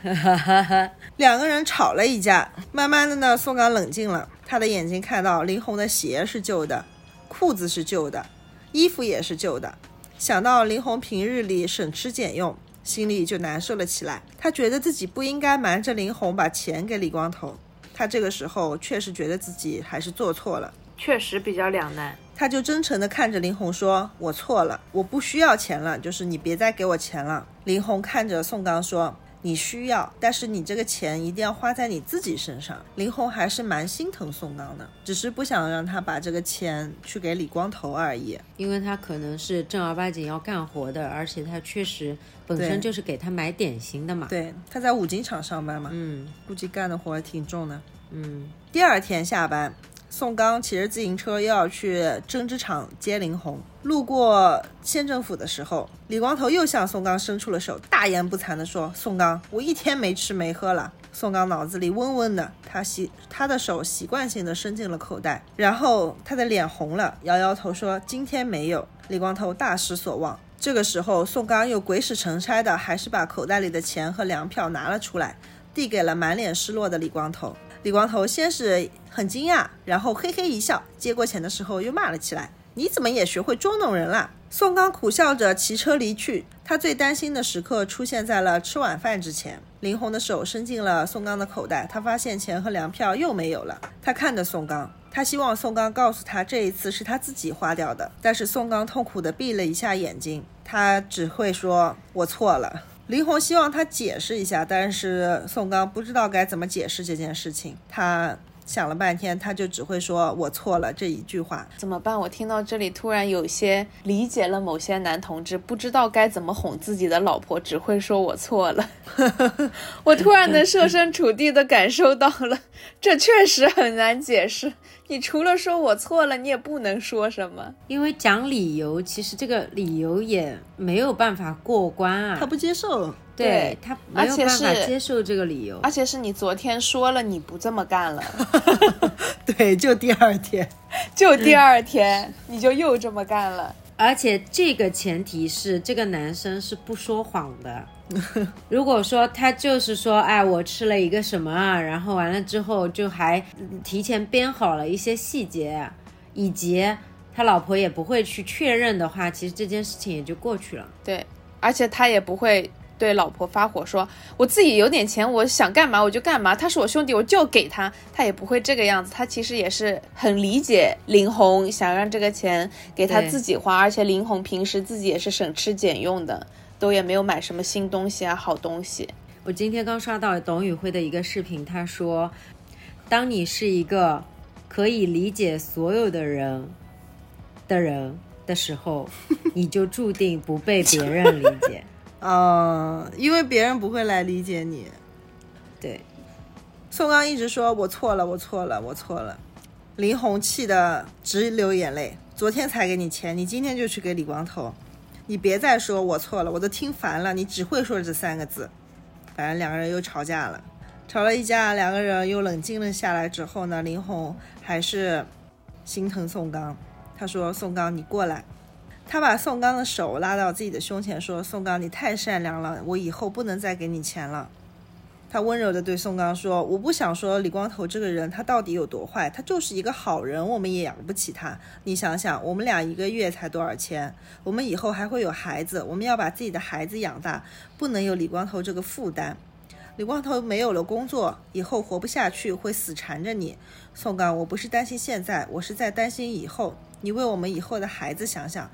Speaker 1: 两个人吵了一架，慢慢的呢，宋刚冷静了。他的眼睛看到林红的鞋是旧的，裤子是旧的，衣服也是旧的。想到林红平日里省吃俭用。心里就难受了起来。他觉得自己不应该瞒着林红把钱给李光头。他这个时候确实觉得自己还是做错了，
Speaker 2: 确实比较两难。
Speaker 1: 他就真诚地看着林红说：“我错了，我不需要钱了，就是你别再给我钱了。”林红看着宋刚说。你需要，但是你这个钱一定要花在你自己身上。林红还是蛮心疼宋刚的，只是不想让他把这个钱去给李光头而已。
Speaker 3: 因为他可能是正儿八经要干活的，而且他确实本身就是给他买点心的嘛。
Speaker 1: 对，他在五金厂上班嘛，
Speaker 3: 嗯，
Speaker 1: 估计干的活挺重的。
Speaker 3: 嗯，
Speaker 1: 第二天下班。宋刚骑着自行车又要去针织厂接林红，路过县政府的时候，李光头又向宋刚伸出了手，大言不惭地说：“宋刚，我一天没吃没喝了。”宋刚脑子里嗡嗡的，他习他的手习惯性的伸进了口袋，然后他的脸红了，摇摇头说：“今天没有。”李光头大失所望。这个时候，宋刚又鬼使神差的，还是把口袋里的钱和粮票拿了出来，递给了满脸失落的李光头。李光头先是很惊讶，然后嘿嘿一笑，接过钱的时候又骂了起来：“你怎么也学会捉弄人了？”宋刚苦笑着骑车离去。他最担心的时刻出现在了吃晚饭之前。林红的手伸进了宋刚的口袋，他发现钱和粮票又没有了。他看着宋刚，他希望宋刚告诉他这一次是他自己花掉的。但是宋刚痛苦地闭了一下眼睛，他只会说：“我错了。”林红希望他解释一下，但是宋刚不知道该怎么解释这件事情。他。想了半天，他就只会说“我错了”这一句话，
Speaker 2: 怎么办？我听到这里，突然有些理解了某些男同志不知道该怎么哄自己的老婆，只会说我错了。我突然能设身处地的感受到了，这确实很难解释。你除了说我错了，你也不能说什么，
Speaker 3: 因为讲理由，其实这个理由也没有办法过关啊。
Speaker 1: 他不接受。
Speaker 3: 对他没有办法接受这个理由，
Speaker 2: 而且是你昨天说了你不这么干了，
Speaker 1: 对，就第二天，
Speaker 2: 就第二天你就又这么干了，
Speaker 3: 而且这个前提是这个男生是不说谎的。如果说他就是说，哎，我吃了一个什么，然后完了之后就还提前编好了一些细节，以及他老婆也不会去确认的话，其实这件事情也就过去了。
Speaker 2: 对，而且他也不会。对老婆发火说：“我自己有点钱，我想干嘛我就干嘛。他是我兄弟，我就给他。他也不会这个样子。他其实也是很理解林红想让这个钱给他自己花，而且林红平时自己也是省吃俭用的，都也没有买什么新东西啊，好东西。
Speaker 3: 我今天刚刷到董宇辉的一个视频，他说：当你是一个可以理解所有的人的人的时候，你就注定不被别人理解。”
Speaker 1: 嗯，因为别人不会来理解你。
Speaker 3: 对，
Speaker 1: 宋刚一直说我错了，我错了，我错了。林红气得直流眼泪。昨天才给你钱，你今天就去给李光头，你别再说我错了，我都听烦了。你只会说这三个字。反正两个人又吵架了，吵了一架，两个人又冷静了下来之后呢，林红还是心疼宋刚，他说：“宋刚，你过来。”他把宋刚的手拉到自己的胸前，说：“宋刚，你太善良了，我以后不能再给你钱了。”他温柔地对宋刚说：“我不想说李光头这个人他到底有多坏，他就是一个好人，我们也养不起他。你想想，我们俩一个月才多少钱？我们以后还会有孩子，我们要把自己的孩子养大，不能有李光头这个负担。李光头没有了工作，以后活不下去，会死缠着你。宋刚，我不是担心现在，我是在担心以后。你为我们以后的孩子想想。”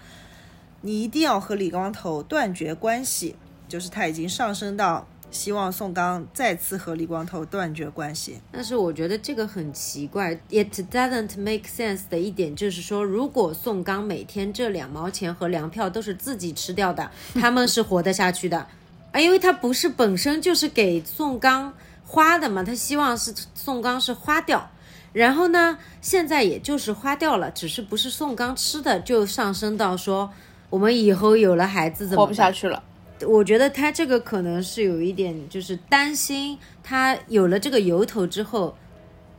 Speaker 1: 你一定要和李光头断绝关系，就是他已经上升到希望宋刚再次和李光头断绝关系。
Speaker 3: 但是我觉得这个很奇怪，it doesn't make sense 的一点就是说，如果宋刚每天这两毛钱和粮票都是自己吃掉的，他们是活得下去的啊，因为他不是本身就是给宋刚花的嘛，他希望是宋刚是花掉，然后呢，现在也就是花掉了，只是不是宋刚吃的，就上升到说。我们以后有了孩子怎么
Speaker 2: 活不下去了？
Speaker 3: 我觉得他这个可能是有一点，就是担心他有了这个由头之后，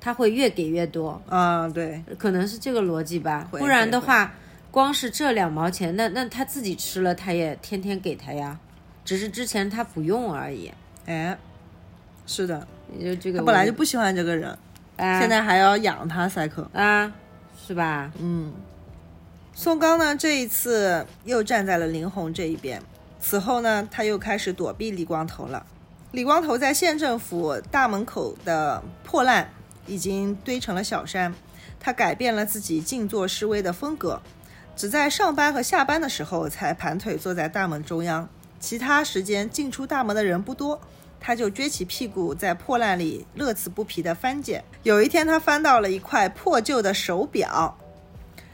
Speaker 3: 他会越给越多。
Speaker 1: 啊，对，
Speaker 3: 可能是这个逻辑吧。不然的话，光是这两毛钱，那那他自己吃了，他也天天给他呀，只是之前他不用而已。
Speaker 1: 哎，是的，
Speaker 3: 就这个，
Speaker 1: 他本来就不喜欢这个人，现在还要养他赛克
Speaker 3: 啊，是吧？
Speaker 1: 嗯。宋刚呢，这一次又站在了林红这一边。此后呢，他又开始躲避李光头了。李光头在县政府大门口的破烂已经堆成了小山。他改变了自己静坐示威的风格，只在上班和下班的时候才盘腿坐在大门中央，其他时间进出大门的人不多，他就撅起屁股在破烂里乐此不疲地翻捡。有一天，他翻到了一块破旧的手表。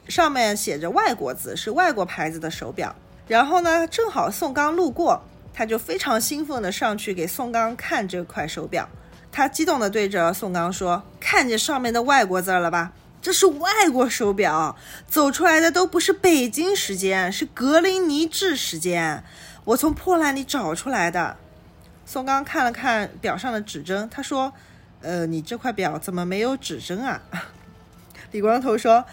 Speaker 1: 上面写着外国字，是外国牌子的手表。然后呢，正好宋刚路过，他就非常兴奋地上去给宋刚看这块手表。他激动地对着宋刚说：“看见上面的外国字了吧？这是外国手表，走出来的都不是北京时间，是格林尼治时间。我从破烂里找出来的。”宋刚看了看表上的指针，他说：“呃，你这块表怎么没有指针啊？” 李光头说。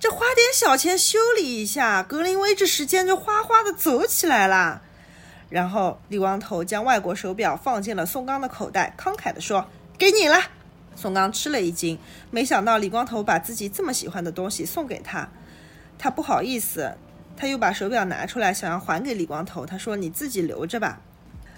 Speaker 1: 这花点小钱修理一下，格林威治时间就哗哗的走起来了。然后李光头将外国手表放进了宋刚的口袋，慷慨地说：“给你了。”宋刚吃了一惊，没想到李光头把自己这么喜欢的东西送给他。他不好意思，他又把手表拿出来，想要还给李光头。他说：“你自己留着吧。”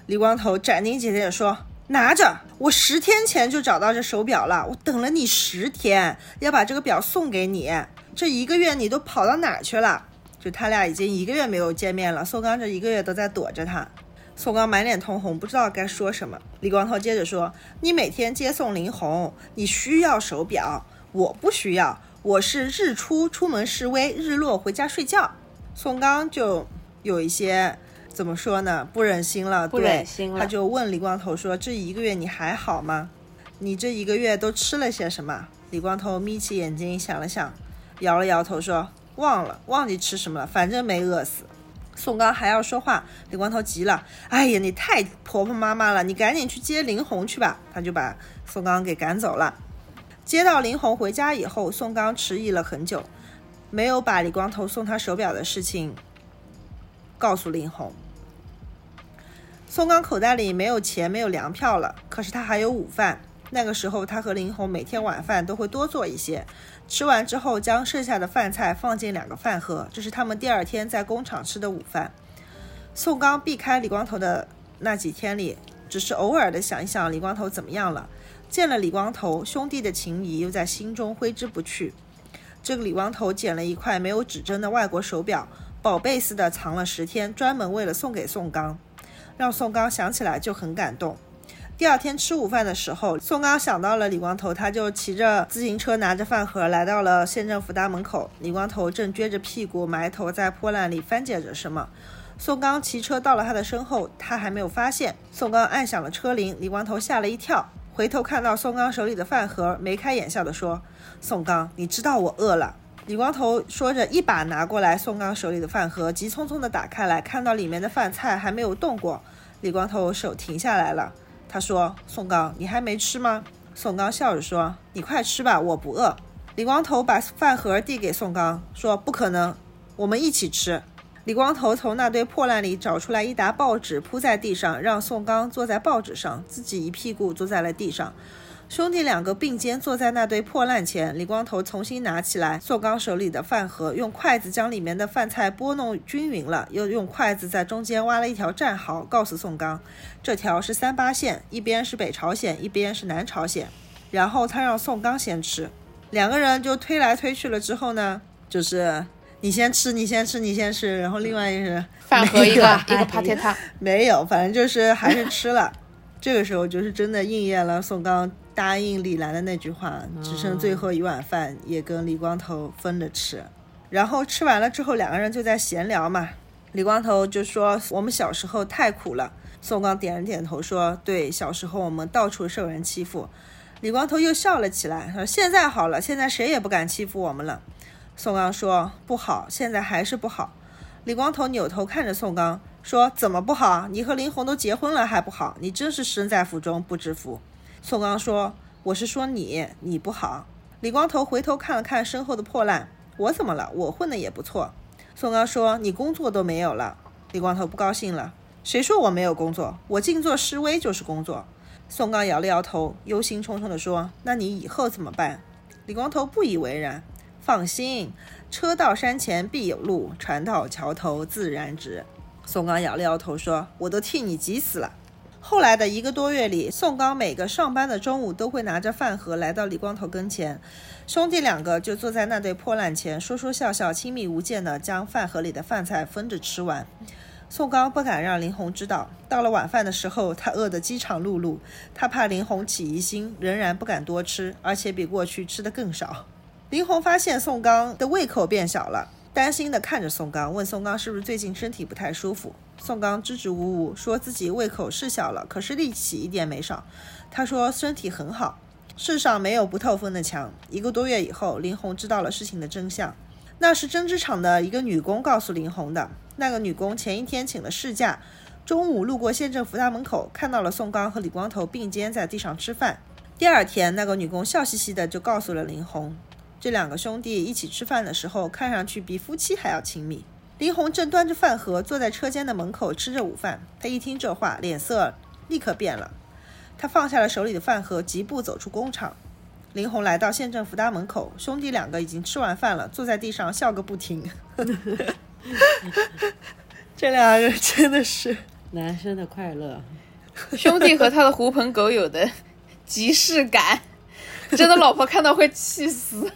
Speaker 1: 李光头斩钉截铁地说：“拿着！我十天前就找到这手表了，我等了你十天，要把这个表送给你。这一个月你都跑到哪儿去了？就他俩已经一个月没有见面了。宋刚这一个月都在躲着他。宋刚满脸通红，不知道该说什么。李光头接着说：“你每天接送林红，你需要手表，我不需要。我是日出出门示威，日落回家睡觉。”宋刚就有一些。怎么说呢？不忍心了，
Speaker 2: 不忍心了，
Speaker 1: 他就问李光头说：“这一个月你还好吗？你这一个月都吃了些什么？”李光头眯起眼睛想了想，摇了摇头说：“忘了，忘记吃什么了，反正没饿死。”宋刚还要说话，李光头急了：“哎呀，你太婆婆妈妈了，你赶紧去接林红去吧。”他就把宋刚给赶走了。接到林红回家以后，宋刚迟疑了很久，没有把李光头送他手表的事情告诉林红。宋刚口袋里没有钱，没有粮票了，可是他还有午饭。那个时候，他和林红每天晚饭都会多做一些，吃完之后将剩下的饭菜放进两个饭盒，这是他们第二天在工厂吃的午饭。宋刚避开李光头的那几天里，只是偶尔的想一想李光头怎么样了。见了李光头，兄弟的情谊又在心中挥之不去。这个李光头捡了一块没有指针的外国手表，宝贝似的藏了十天，专门为了送给宋刚。让宋刚想起来就很感动。第二天吃午饭的时候，宋刚想到了李光头，他就骑着自行车，拿着饭盒来到了县政府大门口。李光头正撅着屁股，埋头在破烂里翻捡着什么。宋刚骑车到了他的身后，他还没有发现。宋刚按响了车铃，李光头吓了一跳，回头看到宋刚手里的饭盒，眉开眼笑地说：“宋刚，你知道我饿了。”李光头说着，一把拿过来宋刚手里的饭盒，急匆匆地打开来，看到里面的饭菜还没有动过。李光头手停下来了，他说：“宋刚，你还没吃吗？”宋刚笑着说：“你快吃吧，我不饿。”李光头把饭盒递给宋刚，说：“不可能，我们一起吃。”李光头从那堆破烂里找出来一沓报纸，铺在地上，让宋刚坐在报纸上，自己一屁股坐在了地上。兄弟两个并肩坐在那堆破烂前，李光头重新拿起来宋刚手里的饭盒，用筷子将里面的饭菜拨弄均匀了，又用筷子在中间挖了一条战壕，告诉宋刚，这条是三八线，一边是北朝鲜，一边是南朝鲜。然后他让宋刚先吃，两个人就推来推去了。之后呢，就是你先吃，你先吃，你先吃。然后另外一个
Speaker 2: 饭盒一个一个帕贴塔，
Speaker 1: 没有，反正就是还是吃了。这个时候就是真的应验了宋刚。答应李兰的那句话，只剩最后一碗饭也跟李光头分着吃。然后吃完了之后，两个人就在闲聊嘛。李光头就说：“我们小时候太苦了。”宋刚点了点头说：“对，小时候我们到处受人欺负。”李光头又笑了起来，说：“现在好了，现在谁也不敢欺负我们了。”宋刚说：“不好，现在还是不好。”李光头扭头看着宋刚说：“怎么不好？你和林红都结婚了还不好？你真是身在福中不知福。”宋刚说：“我是说你，你不好。”李光头回头看了看身后的破烂，我怎么了？我混的也不错。宋刚说：“你工作都没有了。”李光头不高兴了：“谁说我没有工作？我静坐示威就是工作。”宋刚摇了摇头，忧心忡忡地说：“那你以后怎么办？”李光头不以为然：“放心，车到山前必有路，船到桥头自然直。”宋刚摇了摇头说：“我都替你急死了。”后来的一个多月里，宋刚每个上班的中午都会拿着饭盒来到李光头跟前，兄弟两个就坐在那堆破烂前，说说笑笑，亲密无间的将饭盒里的饭菜分着吃完。宋刚不敢让林红知道，到了晚饭的时候，他饿得饥肠辘辘，他怕林红起疑心，仍然不敢多吃，而且比过去吃的更少。林红发现宋刚的胃口变小了，担心的看着宋刚，问宋刚是不是最近身体不太舒服。宋刚支支吾吾说自己胃口是小了，可是力气一点没少。他说身体很好，世上没有不透风的墙。一个多月以后，林红知道了事情的真相。那是针织厂的一个女工告诉林红的。那个女工前一天请了事假，中午路过县政府大门口，看到了宋刚和李光头并肩在地上吃饭。第二天，那个女工笑嘻嘻的就告诉了林红，这两个兄弟一起吃饭的时候，看上去比夫妻还要亲密。林红正端着饭盒坐在车间的门口吃着午饭，他一听这话，脸色立刻变了。他放下了手里的饭盒，疾步走出工厂。林红来到县政府大门口，兄弟两个已经吃完饭了，坐在地上笑个不停。这俩人真的是
Speaker 3: 男生的快乐。
Speaker 2: 兄弟和他的狐朋狗友的即视感，真的老婆看到会气死。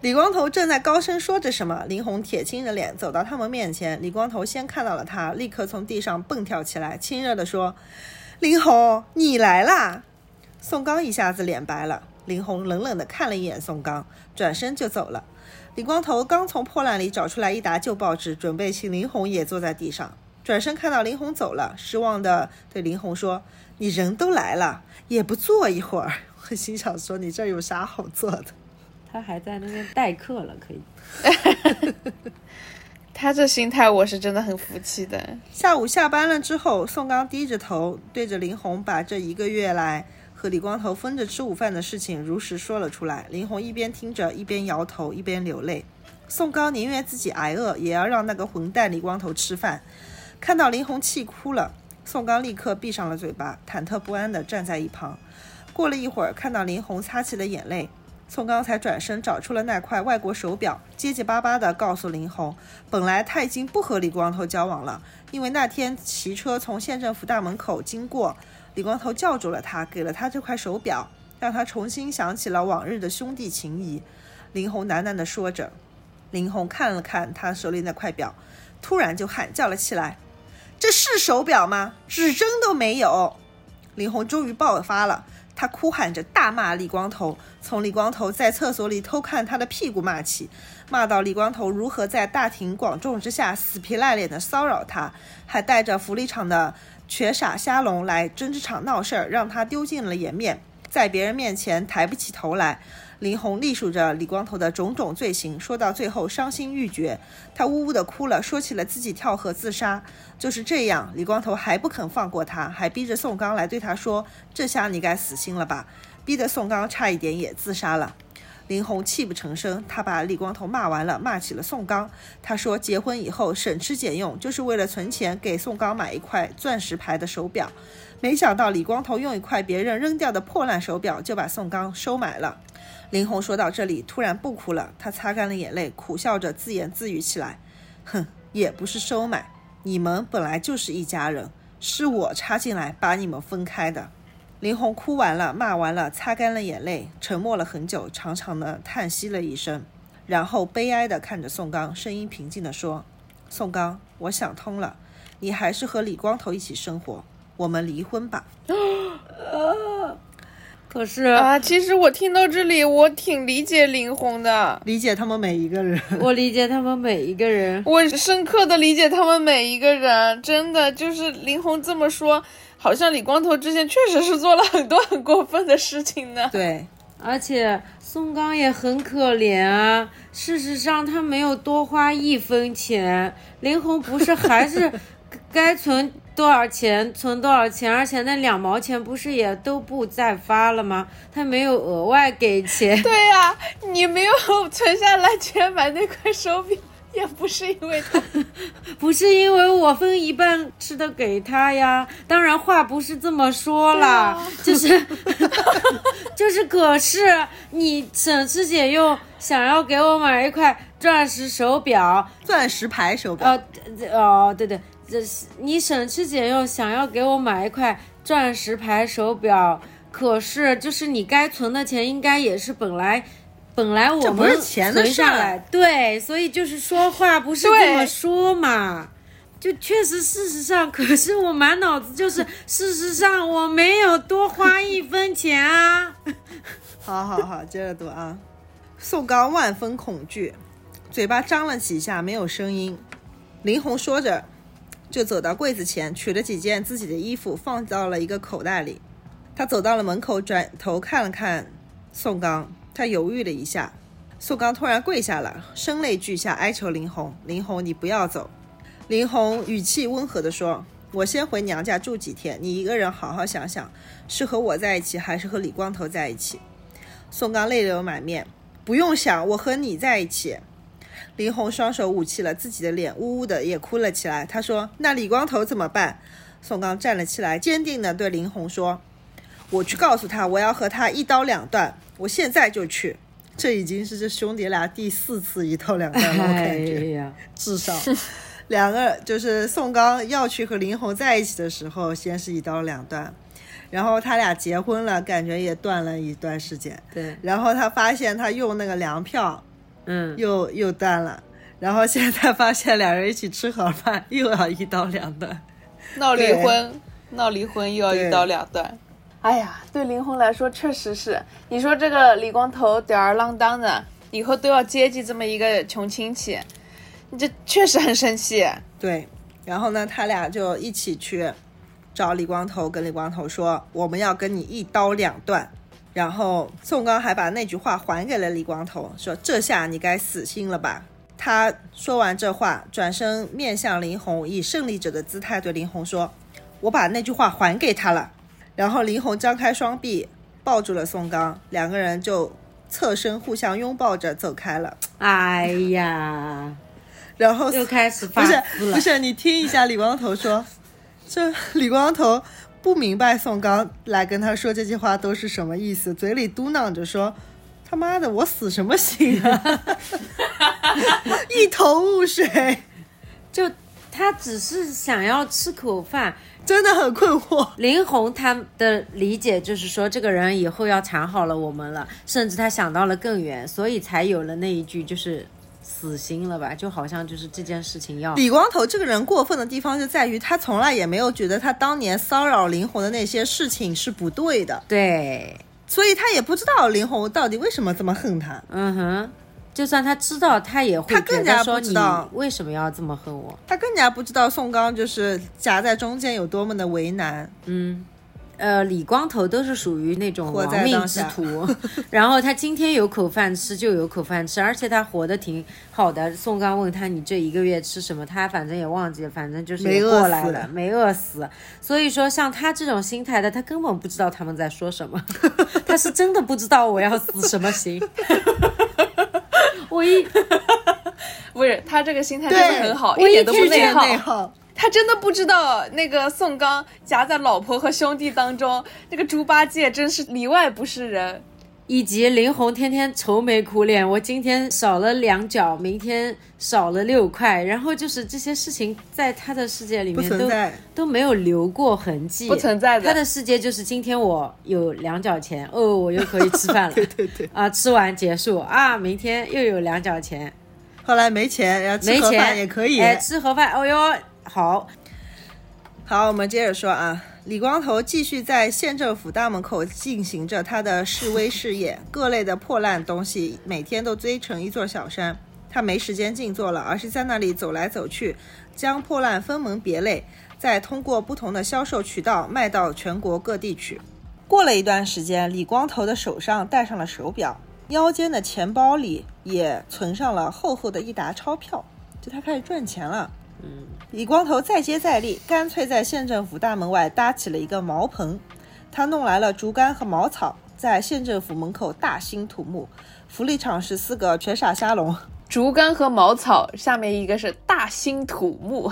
Speaker 1: 李光头正在高声说着什么，林红铁青着脸走到他们面前。李光头先看到了他，立刻从地上蹦跳起来，亲热地说：“林红，你来啦！”宋刚一下子脸白了。林红冷冷地看了一眼宋刚，转身就走了。李光头刚从破烂里找出来一沓旧报纸，准备请林红也坐在地上。转身看到林红走了，失望地对林红说：“你人都来了，也不坐一会儿。”我心想说：“你这有啥好坐的？”
Speaker 3: 他还在那边待客了，可以。
Speaker 2: 他这心态我是真的很服气的。
Speaker 1: 下午下班了之后，宋刚低着头对着林红把这一个月来和李光头分着吃午饭的事情如实说了出来。林红一边听着，一边摇头，一边流泪。宋刚宁愿自己挨饿，也要让那个混蛋李光头吃饭。看到林红气哭了，宋刚立刻闭上了嘴巴，忐忑不安地站在一旁。过了一会儿，看到林红擦起了眼泪。宋刚才转身找出了那块外国手表，结结巴巴地告诉林红，本来他已经不和李光头交往了，因为那天骑车从县政府大门口经过，李光头叫住了他，给了他这块手表，让他重新想起了往日的兄弟情谊。林红喃喃地说着，林红看了看他手里那块表，突然就喊叫了起来：“这是手表吗？指针都没有！”林红终于爆发了。他哭喊着大骂李光头，从李光头在厕所里偷看他的屁股骂起，骂到李光头如何在大庭广众之下死皮赖脸的骚扰他，还带着福利厂的瘸傻瞎龙来针织厂闹事儿，让他丢尽了颜面，在别人面前抬不起头来。林红隶数着李光头的种种罪行，说到最后伤心欲绝，他呜呜的哭了，说起了自己跳河自杀。就是这样，李光头还不肯放过他，还逼着宋刚来对他说：“这下你该死心了吧？”逼得宋刚差一点也自杀了。林红泣不成声，他把李光头骂完了，骂起了宋刚。他说：“结婚以后省吃俭用，就是为了存钱给宋刚买一块钻石牌的手表。没想到李光头用一块别人扔掉的破烂手表就把宋刚收买了。”林红说到这里，突然不哭了。他擦干了眼泪，苦笑着自言自语起来：“哼，也不是收买，你们本来就是一家人，是我插进来把你们分开的。”林红哭完了，骂完了，擦干了眼泪，沉默了很久，长长的叹息了一声，然后悲哀地看着宋刚，声音平静地说：“宋刚，我想通了，你还是和李光头一起生活，我们离婚吧。”
Speaker 3: 可是
Speaker 2: 啊，其实我听到这里，我挺理解林红的，
Speaker 1: 理解他们每一个人。
Speaker 3: 我理解他们每一个人，
Speaker 2: 我深刻的理解他们每一个人。真的，就是林红这么说，好像李光头之前确实是做了很多很过分的事情呢。
Speaker 1: 对，
Speaker 3: 而且宋刚也很可怜啊。事实上，他没有多花一分钱，林红不是还是该存。多少钱存多少钱，而且那两毛钱不是也都不再发了吗？他没有额外给钱。
Speaker 2: 对呀，你没有存下来钱买那块手表，也不是因为他，
Speaker 3: 不是因为我分一半吃的给他呀。当然话不是这么说啦，就是就是，可是你省吃俭用想要给我买一块钻石手表，
Speaker 1: 钻石牌手表。
Speaker 3: 哦哦，对对。这是你省吃俭用想要给我买一块钻石牌手表，可是就是你该存的钱应该也是本来本来我们存下来，对，所以就是说话不是这么说嘛，就确实事实上，可是我满脑子就是事实上我没有多花一分钱啊。
Speaker 1: 好好好，接着读啊。宋刚万分恐惧，嘴巴张了几下没有声音。林红说着。就走到柜子前，取了几件自己的衣服，放到了一个口袋里。他走到了门口，转头看了看宋刚，他犹豫了一下。宋刚突然跪下了，声泪俱下，哀求林红：“林红，你不要走。”林红语气温和地说：“我先回娘家住几天，你一个人好好想想，是和我在一起，还是和李光头在一起？”宋刚泪流满面：“不用想，我和你在一起。”林红双手捂起了自己的脸，呜呜的也哭了起来。他说：“那李光头怎么办？”宋刚站了起来，坚定地对林红说：“我去告诉他，我要和他一刀两断。我现在就去。这已经是这兄弟俩第四次一刀两断了，我
Speaker 3: 哎
Speaker 1: 感觉。
Speaker 3: 呀，
Speaker 1: 至少两个就是宋刚要去和林红在一起的时候，先是一刀两断，然后他俩结婚了，感觉也断了一段时间，
Speaker 3: 对，
Speaker 1: 然后他发现他用那个粮票
Speaker 3: 嗯，
Speaker 1: 又又断了，然后现在发现两人一起吃盒饭又要一刀两断，
Speaker 2: 闹离婚，闹离婚又要一刀两断。哎呀，对林红来说确实是，你说这个李光头吊儿郎当的，以后都要接济这么一个穷亲戚，你这确实很生气。
Speaker 1: 对，然后呢，他俩就一起去找李光头，跟李光头说我们要跟你一刀两断。然后宋刚还把那句话还给了李光头，说这下你该死心了吧。他说完这话，转身面向林红，以胜利者的姿态对林红说：“我把那句话还给他了。”然后林红张开双臂抱住了宋刚，两个人就侧身互相拥抱着走开了。
Speaker 3: 哎呀，
Speaker 1: 然后
Speaker 3: 又开始发
Speaker 1: 不是不，是，你听一下李光头说，这李光头不明白宋刚来跟他说这句话都是什么意思，嘴里嘟囔着说：“他妈的，我死什么心啊？” 一头雾水，
Speaker 3: 就他只是想要吃口饭。
Speaker 1: 真的很困惑。
Speaker 3: 林红他的理解就是说，这个人以后要缠好了我们了，甚至他想到了更远，所以才有了那一句就是死心了吧，就好像就是这件事情要
Speaker 1: 李光头这个人过分的地方就在于，他从来也没有觉得他当年骚扰林红的那些事情是不对的，
Speaker 3: 对，
Speaker 1: 所以他也不知道林红到底为什么这么恨他。
Speaker 3: 嗯哼，就算他知道，他也会
Speaker 1: 他更加不知道
Speaker 3: 为什么要这么恨我？
Speaker 1: 他更加不知道宋刚就是夹在中间有多么的为难。
Speaker 3: 嗯，呃，李光头都是属于那种亡命之徒，然后他今天有口饭吃就有口饭吃，而且他活得挺好的。宋刚问他你这一个月吃什么，他反正也忘记了，反正就是
Speaker 1: 没饿死
Speaker 3: 过来了，没饿死。所以说，像他这种心态的，他根本不知道他们在说什么，他是真的不知道我要死什么心。我一
Speaker 2: 不是他这个心态真的很好，一点都不内耗。他真的不知道那个宋刚夹在老婆和兄弟当中，那个猪八戒真是里外不是人。
Speaker 3: 以及林红天天愁眉苦脸，我今天少了两角，明天少了六块，然后就是这些事情在他的世界里面都都没有留过痕迹，
Speaker 2: 不存在的。
Speaker 3: 他的世界就是今天我有两角钱，哦，我又可以吃饭了，
Speaker 1: 对对对，
Speaker 3: 啊，吃完结束啊，明天又有两角钱，
Speaker 1: 后来没钱，然后吃盒
Speaker 3: 没钱
Speaker 1: 饭也可以。
Speaker 3: 哎，吃盒饭，哦哟，好，
Speaker 1: 好，我们接着说啊，李光头继续在县政府大门口进行着他的示威事业，各类的破烂东西每天都堆成一座小山。他没时间静坐了，而是在那里走来走去，将破烂分门别类，再通过不同的销售渠道卖到全国各地去。过了一段时间，李光头的手上戴上了手表，腰间的钱包里也存上了厚厚的一沓钞票，就他开始赚钱了。李光头再接再厉，干脆在县政府大门外搭起了一个茅棚。他弄来了竹竿和茅草，在县政府门口大兴土木。福利场十四个全傻瞎龙，
Speaker 2: 竹竿和茅草，下面一个是大兴土木。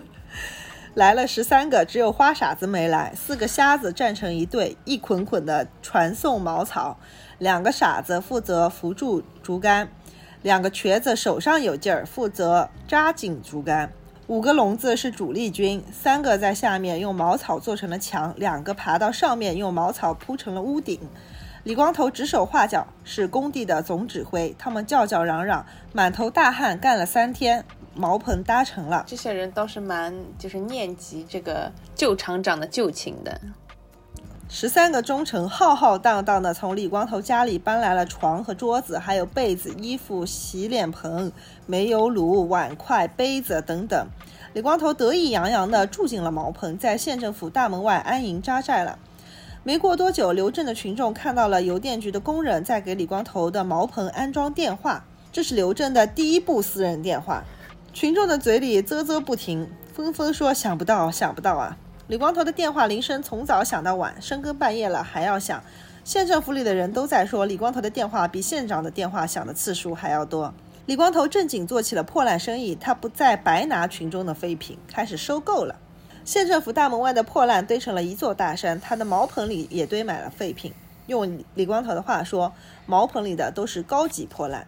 Speaker 1: 来了十三个，只有花傻子没来。四个瞎子站成一队，一捆捆的传送茅草。两个傻子负责扶住竹竿，两个瘸子手上有劲儿，负责扎紧竹竿。五个笼子是主力军，三个在下面用茅草做成了墙，两个爬到上面用茅草铺成了屋顶。李光头指手画脚，是工地的总指挥。他们叫叫嚷嚷，满头大汗，干了三天，茅棚搭成了。
Speaker 2: 这些人倒是蛮就是念及这个旧厂长的旧情的。
Speaker 1: 十三个忠臣浩浩荡荡地从李光头家里搬来了床和桌子，还有被子、衣服、洗脸盆、煤油炉、碗筷、杯子等等。李光头得意洋洋地住进了茅棚，在县政府大门外安营扎寨了。没过多久，刘镇的群众看到了邮电局的工人在给李光头的茅棚安装电话，这是刘镇的第一部私人电话。群众的嘴里啧啧不停，纷纷说：“想不到，想不到啊！”李光头的电话铃声从早响到晚，深更半夜了还要响。县政府里的人都在说，李光头的电话比县长的电话响的次数还要多。李光头正经做起了破烂生意，他不再白拿群众的废品，开始收购了。县政府大门外的破烂堆成了一座大山，他的茅棚里也堆满了废品。用李光头的话说，茅棚里的都是高级破烂。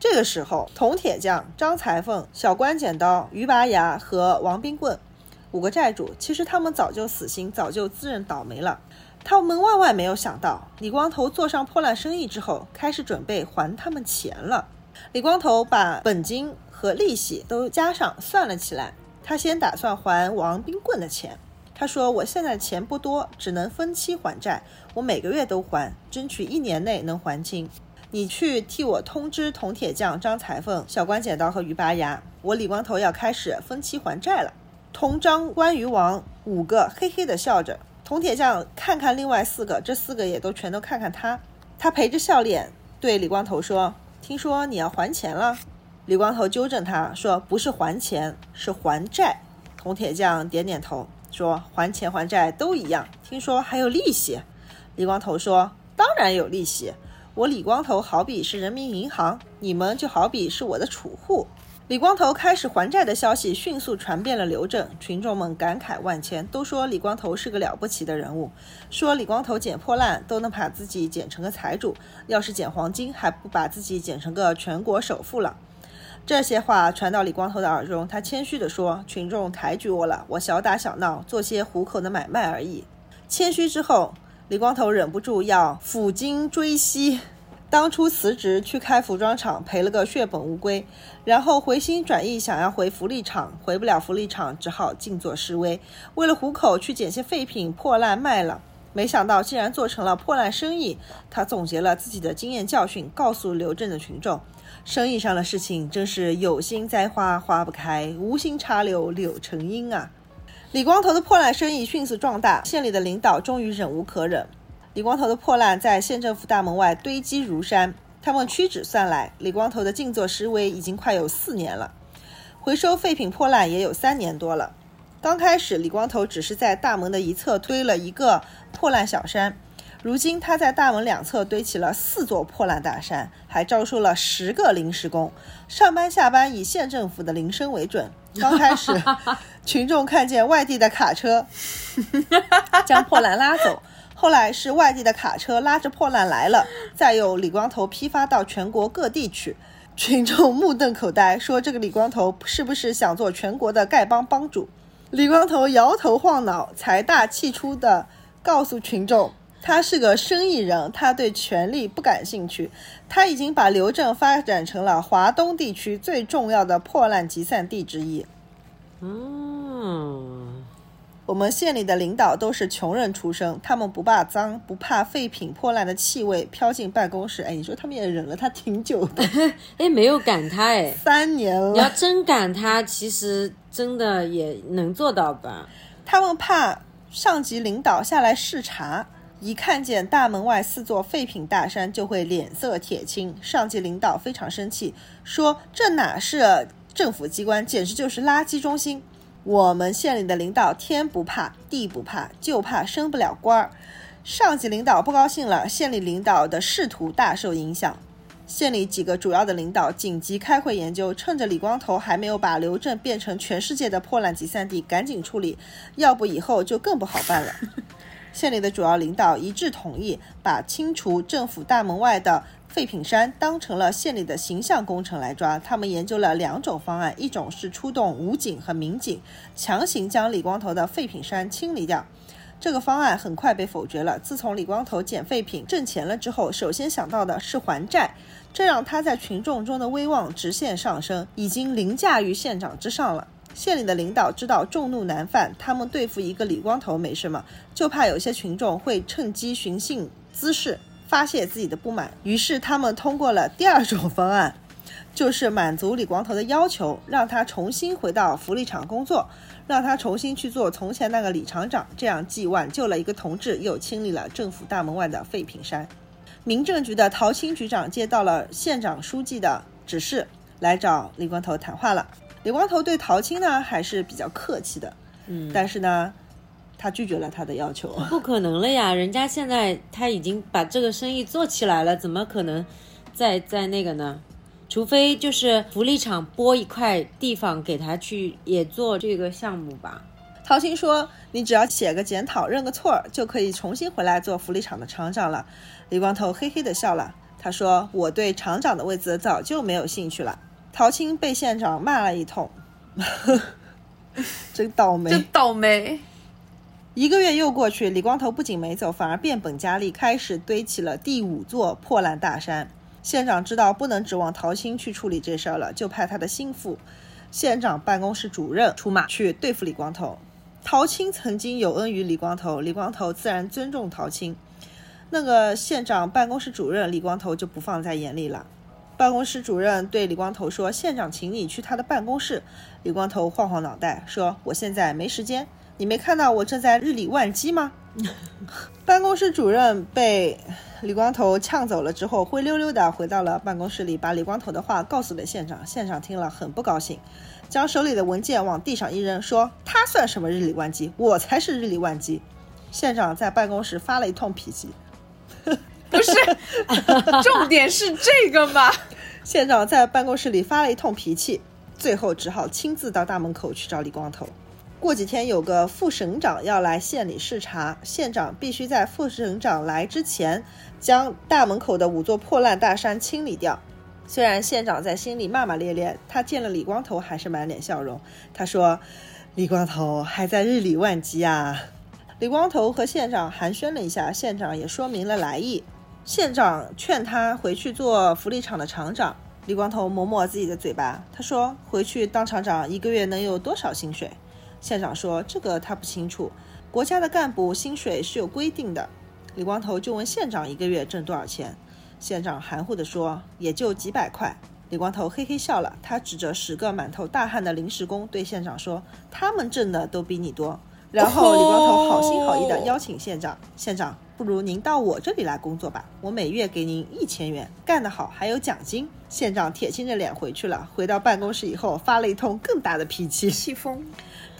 Speaker 1: 这个时候，铜铁匠、张裁缝、小关剪刀、于拔牙和王冰棍五个债主，其实他们早就死心，早就自认倒霉了。他们万万没有想到，李光头做上破烂生意之后，开始准备还他们钱了。李光头把本金和利息都加上算了起来。他先打算还王冰棍的钱。他说：“我现在钱不多，只能分期还债。我每个月都还，争取一年内能还清。你去替我通知铜铁匠张裁缝、小关剪刀和于拔牙，我李光头要开始分期还债了。”铜张关于王五个嘿嘿的笑着。铜铁匠看看另外四个，这四个也都全都看看他。他陪着笑脸对李光头说：“听说你要还钱了？”李光头纠正他说：“不是还钱，是还债。”铜铁匠点点头说：“还钱还债都一样。听说还有利息？”李光头说：“当然有利息。我李光头好比是人民银行，你们就好比是我的储户。”李光头开始还债的消息迅速传遍了刘镇，群众们感慨万千，都说李光头是个了不起的人物，说李光头捡破烂都能把自己捡成个财主，要是捡黄金还不把自己捡成个全国首富了。这些话传到李光头的耳中，他谦虚地说：“群众抬举我了，我小打小闹，做些糊口的买卖而已。”谦虚之后，李光头忍不住要抚今追昔。当初辞职去开服装厂，赔了个血本无归，然后回心转意想要回福利厂，回不了福利厂，只好静坐示威。为了糊口，去捡些废品破烂卖了，没想到竟然做成了破烂生意。他总结了自己的经验教训，告诉刘镇的群众：生意上的事情真是有心栽花花不开，无心插柳柳成荫啊！李光头的破烂生意迅速壮大，县里的领导终于忍无可忍。李光头的破烂在县政府大门外堆积如山，他们屈指算来，李光头的静坐示威已经快有四年了，回收废品破烂也有三年多了。刚开始，李光头只是在大门的一侧堆了一个破烂小山，如今他在大门两侧堆起了四座破烂大山，还招收了十个临时工，上班下班以县政府的铃声为准。刚开始，群众看见外地的卡车 将破烂拉走。后来是外地的卡车拉着破烂来了，再由李光头批发到全国各地去。群众目瞪口呆，说：“这个李光头是不是想做全国的丐帮帮主？”李光头摇头晃脑，财大气粗地告诉群众：“他是个生意人，他对权力不感兴趣。他已经把刘镇发展成了华东地区最重要的破烂集散地之一。”嗯。我们县里的领导都是穷人出身，他们不怕脏，不怕废品破烂的气味飘进办公室。哎，你说他们也忍了他挺久的，
Speaker 3: 哎，没有赶他，哎，
Speaker 1: 三年了。
Speaker 3: 你要真赶他，其实真的也能做到吧？
Speaker 1: 他们怕上级领导下来视察，一看见大门外四座废品大山，就会脸色铁青。上级领导非常生气，说这哪是政府机关，简直就是垃圾中心。我们县里的领导天不怕地不怕，就怕升不了官儿。上级领导不高兴了，县里领导的仕途大受影响。县里几个主要的领导紧急开会研究，趁着李光头还没有把刘镇变成全世界的破烂集散地，赶紧处理，要不以后就更不好办了。县里的主要领导一致同意，把清除政府大门外的。废品山当成了县里的形象工程来抓，他们研究了两种方案，一种是出动武警和民警，强行将李光头的废品山清理掉。这个方案很快被否决了。自从李光头捡废品挣钱了之后，首先想到的是还债，这让他在群众中的威望直线上升，已经凌驾于县长之上了。县里的领导知道众怒难犯，他们对付一个李光头没什么，就怕有些群众会趁机寻衅滋事。发泄自己的不满，于是他们通过了第二种方案，就是满足李光头的要求，让他重新回到福利厂工作，让他重新去做从前那个李厂长，这样既挽救了一个同志，又清理了政府大门外的废品山。民政局的陶青局长接到了县长书记的指示，来找李光头谈话了。李光头对陶青呢还是比较客气的，嗯，但是呢。他拒绝了他的要求，
Speaker 3: 不可能了呀！人家现在他已经把这个生意做起来了，怎么可能再再那个呢？除非就是福利厂拨一块地方给他去也做这个项目吧。
Speaker 1: 陶青说：“你只要写个检讨，认个错儿，就可以重新回来做福利厂的厂长了。”李光头嘿嘿的笑了，他说：“我对厂长的位子早就没有兴趣了。”陶青被县长骂了一通，真 倒霉，
Speaker 2: 真倒霉。
Speaker 1: 一个月又过去，李光头不仅没走，反而变本加厉，开始堆起了第五座破烂大山。县长知道不能指望陶青去处理这事儿了，就派他的心腹，县长办公室主任出马去对付李光头。陶青曾经有恩于李光头，李光头自然尊重陶青。那个县长办公室主任李光头就不放在眼里了。办公室主任对李光头说：“县长请你去他的办公室。”李光头晃晃脑袋说：“我现在没时间。你没看到我正在日理万机吗？” 办公室主任被李光头呛走了之后，灰溜溜的回到了办公室里，把李光头的话告诉了县长。县长听了很不高兴，将手里的文件往地上一扔，说：“他算什么日理万机？我才是日理万机！”县长在办公室发了一通脾气。
Speaker 2: 不是，重点是这个吗？
Speaker 1: 县长在办公室里发了一通脾气，最后只好亲自到大门口去找李光头。过几天有个副省长要来县里视察，县长必须在副省长来之前将大门口的五座破烂大山清理掉。虽然县长在心里骂骂咧咧，他见了李光头还是满脸笑容。他说：“李光头还在日理万机啊。”李光头和县长寒暄了一下，县长也说明了来意。县长劝他回去做福利厂的厂长。李光头抹抹自己的嘴巴，他说：“回去当厂长一个月能有多少薪水？”县长说：“这个他不清楚，国家的干部薪水是有规定的。”李光头就问县长：“一个月挣多少钱？”县长含糊地说：“也就几百块。”李光头嘿嘿笑了，他指着十个满头大汗的临时工对县长说：“他们挣的都比你多。”然后李光头好心好意地邀请县长：“县长，不如您到我这里来工作吧，我每月给您一千元，干得好还有奖金。”县长铁青着脸回去了。回到办公室以后，发了一通更大的脾气，
Speaker 2: 气疯。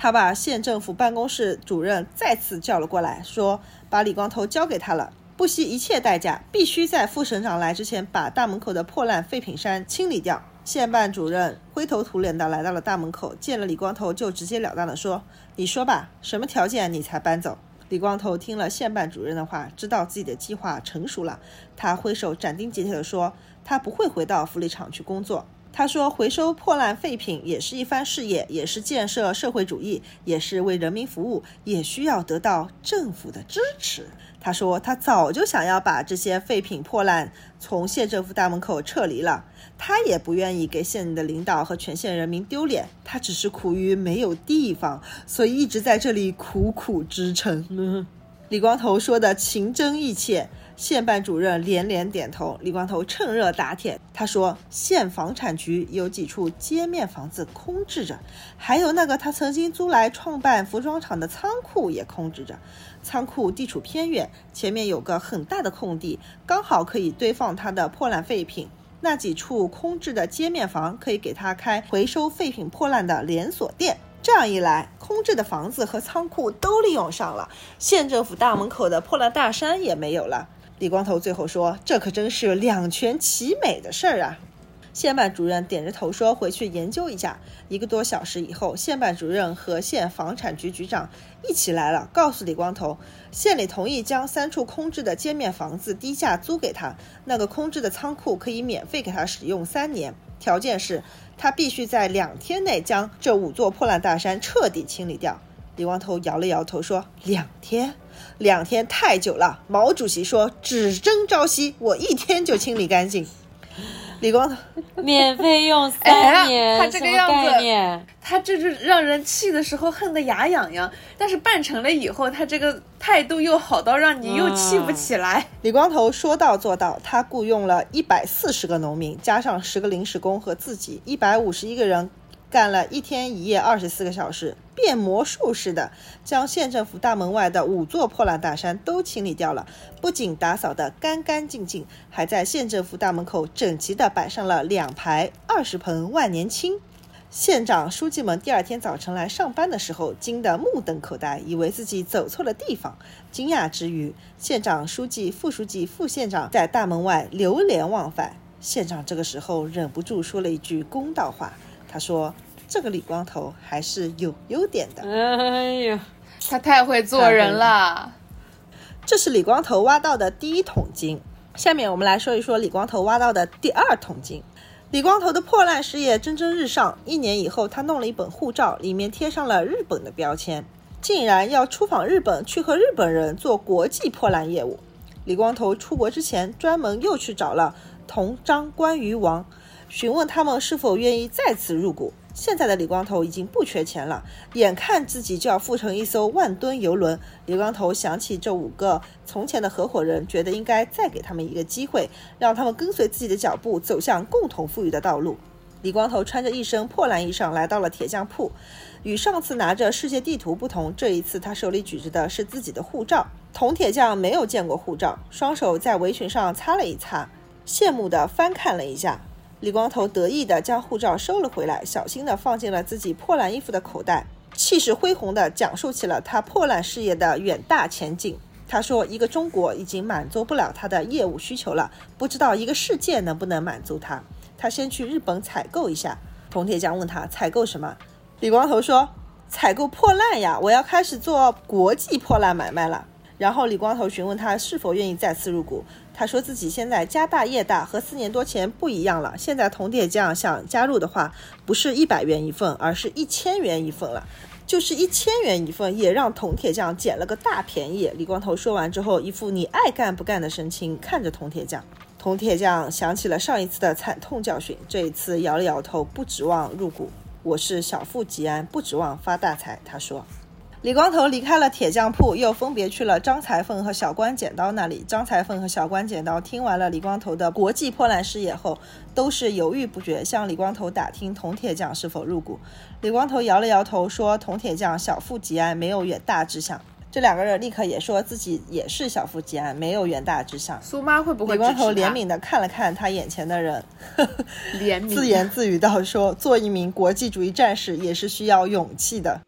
Speaker 1: 他把县政府办公室主任再次叫了过来，说：“把李光头交给他了，不惜一切代价，必须在副省长来之前把大门口的破烂废品山清理掉。”县办主任灰头土脸的来到了大门口，见了李光头就直截了当的说：“你说吧，什么条件你才搬走？”李光头听了县办主任的话，知道自己的计划成熟了，他挥手斩钉截铁的说：“他不会回到福利厂去工作。”他说：“回收破烂废品也是一番事业，也是建设社会主义，也是为人民服务，也需要得到政府的支持。”他说：“他早就想要把这些废品破烂从县政府大门口撤离了，他也不愿意给县里的领导和全县人民丢脸，他只是苦于没有地方，所以一直在这里苦苦支撑。”李光头说的情真意切。县办主任连连点头，李光头趁热打铁。他说：“县房产局有几处街面房子空置着，还有那个他曾经租来创办服装厂的仓库也空置着。仓库地处偏远，前面有个很大的空地，刚好可以堆放他的破烂废品。那几处空置的街面房可以给他开回收废品破烂的连锁店。这样一来，空置的房子和仓库都利用上了，县政府大门口的破烂大山也没有了。”李光头最后说：“这可真是两全其美的事儿啊！”县办主任点着头说：“回去研究一下。”一个多小时以后，县办主任和县房产局局长一起来了，告诉李光头，县里同意将三处空置的街面房子低价租给他，那个空置的仓库可以免费给他使用三年，条件是他必须在两天内将这五座破烂大山彻底清理掉。李光头摇了摇头说：“两天。”两天太久了，毛主席说只争朝夕，我一天就清理干净。李光头
Speaker 3: 免费用三年，
Speaker 2: 他这个样
Speaker 3: 子，
Speaker 2: 他这是让人气的时候恨得牙痒痒，但是办成了以后，他这个态度又好到让你又气不起来。
Speaker 1: 李光头说到做到，他雇佣了一百四十个农民，加上十个临时工和自己，一百五十一个人。干了一天一夜二十四个小时，变魔术似的将县政府大门外的五座破烂大山都清理掉了。不仅打扫得干干净净，还在县政府大门口整齐地摆上了两排二十盆万年青。县长、书记们第二天早晨来上班的时候，惊得目瞪口呆，以为自己走错了地方。惊讶之余，县长、书记、副书记、副县长在大门外流连忘返。县长这个时候忍不住说了一句公道话。他说：“这个李光头还是有优点的。
Speaker 3: 哎呀，
Speaker 2: 他太会做人了。
Speaker 1: 这是李光头挖到的第一桶金。下面我们来说一说李光头挖到的第二桶金。李光头的破烂事业蒸蒸日上。一年以后，他弄了一本护照，里面贴上了日本的标签，竟然要出访日本，去和日本人做国际破烂业务。李光头出国之前，专门又去找了同张、关于王，询问他们是否愿意再次入股。现在的李光头已经不缺钱了，眼看自己就要富成一艘万吨游轮。李光头想起这五个从前的合伙人，觉得应该再给他们一个机会，让他们跟随自己的脚步，走向共同富裕的道路。李光头穿着一身破烂衣裳，来到了铁匠铺。与上次拿着世界地图不同，这一次他手里举着的是自己的护照。铜铁匠没有见过护照，双手在围裙上擦了一擦，羡慕地翻看了一下。李光头得意地将护照收了回来，小心地放进了自己破烂衣服的口袋，气势恢宏地讲述起了他破烂事业的远大前景。他说：“一个中国已经满足不了他的业务需求了，不知道一个世界能不能满足他。他先去日本采购一下。”铜铁匠问他：“采购什么？”李光头说：“采购破烂呀，我要开始做国际破烂买卖了。”然后李光头询问他是否愿意再次入股。他说自己现在家大业大，和四年多前不一样了。现在铜铁匠想加入的话，不是一百元一份，而是一千元一份了。就是一千元一份，也让铜铁匠捡了个大便宜。李光头说完之后，一副你爱干不干的神情看着铜铁匠。铜铁匠想起了上一次的惨痛教训，这一次摇了摇头，不指望入股。我是小富即安，不指望发大财。他说。李光头离开了铁匠铺，又分别去了张裁缝和小关剪刀那里。张裁缝和小关剪刀听完了李光头的国际破烂事业后，都是犹豫不决，向李光头打听铜铁匠是否入股。李光头摇了摇头，说：“铜铁匠小富即安，没有远大志向。”这两个人立刻也说自己也是小富即安，没有远大志向。
Speaker 2: 苏妈会不会？
Speaker 1: 李光头怜悯地看了看他眼前的人，
Speaker 2: 怜悯，
Speaker 1: 自言自语道：“说做一名国际主义战士也是需要勇气的。”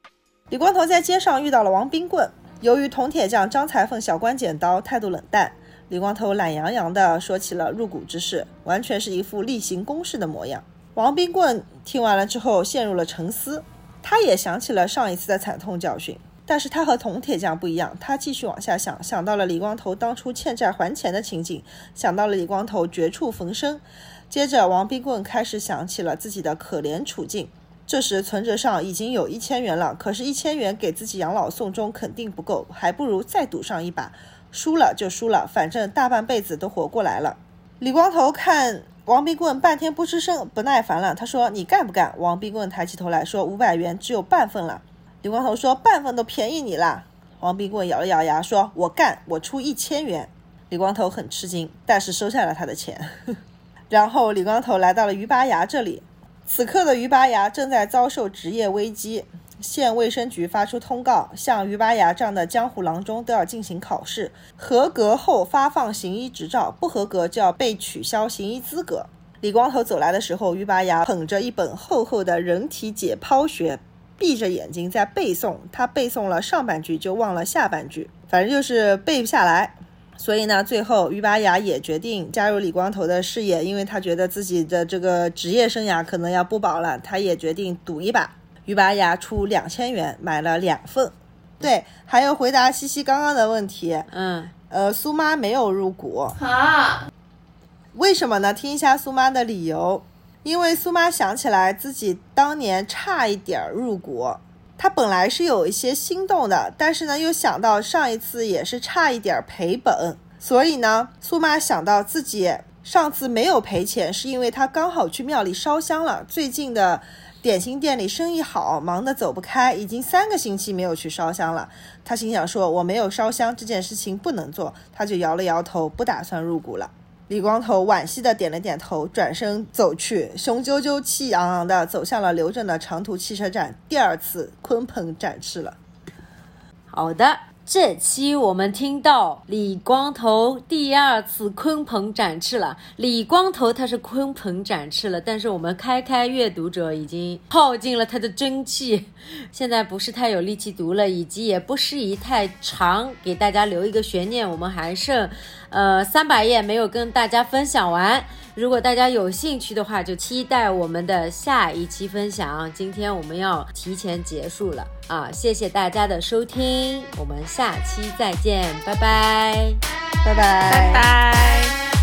Speaker 1: 李光头在街上遇到了王冰棍，由于铜铁匠张裁缝、小关剪刀态度冷淡，李光头懒洋洋地说起了入股之事，完全是一副例行公事的模样。王冰棍听完了之后陷入了沉思，他也想起了上一次的惨痛教训，但是他和铜铁匠不一样，他继续往下想，想到了李光头当初欠债还钱的情景，想到了李光头绝处逢生，接着王冰棍开始想起了自己的可怜处境。这时存折上已经有一千元了，可是，一千元给自己养老送终肯定不够，还不如再赌上一把，输了就输了，反正大半辈子都活过来了。李光头看王冰棍半天不吱声，不耐烦了，他说：“你干不干？”王冰棍抬起头来说：“五百元只有半份了。”李光头说：“半份都便宜你了。”王冰棍咬了咬牙说：“我干，我出一千元。”李光头很吃惊，但是收下了他的钱。然后李光头来到了鱼拔牙这里。此刻的鱼拔牙正在遭受职业危机，县卫生局发出通告，像鱼拔牙这样的江湖郎中都要进行考试，合格后发放行医执照，不合格就要被取消行医资格。李光头走来的时候，鱼拔牙捧着一本厚厚的人体解剖学，闭着眼睛在背诵。他背诵了上半句就忘了下半句，反正就是背不下来。所以呢，最后于拔牙也决定加入李光头的事业，因为他觉得自己的这个职业生涯可能要不保了，他也决定赌一把。于拔牙出两千元买了两份。对，还有回答西西刚刚的问题，
Speaker 3: 嗯，
Speaker 1: 呃，苏妈没有入股
Speaker 2: 啊？
Speaker 1: 为什么呢？听一下苏妈的理由，因为苏妈想起来自己当年差一点入股。他本来是有一些心动的，但是呢，又想到上一次也是差一点赔本，所以呢，苏妈想到自己上次没有赔钱，是因为他刚好去庙里烧香了。最近的点心店里生意好，忙得走不开，已经三个星期没有去烧香了。他心想说：“我没有烧香这件事情不能做。”他就摇了摇头，不打算入股了。李光头惋惜的点了点头，转身走去，雄赳赳、气昂昂的走向了刘镇的长途汽车站，第二次鲲鹏展翅了。
Speaker 3: 好的，这期我们听到李光头第二次鲲鹏展翅了。李光头他是鲲鹏展翅了，但是我们开开阅读者已经耗尽了他的真气，现在不是太有力气读了，以及也不适宜太长，给大家留一个悬念。我们还剩呃三百页没有跟大家分享完。如果大家有兴趣的话，就期待我们的下一期分享。今天我们要提前结束了啊！谢谢大家的收听，我们下期再见，拜拜，
Speaker 1: 拜拜，
Speaker 2: 拜拜。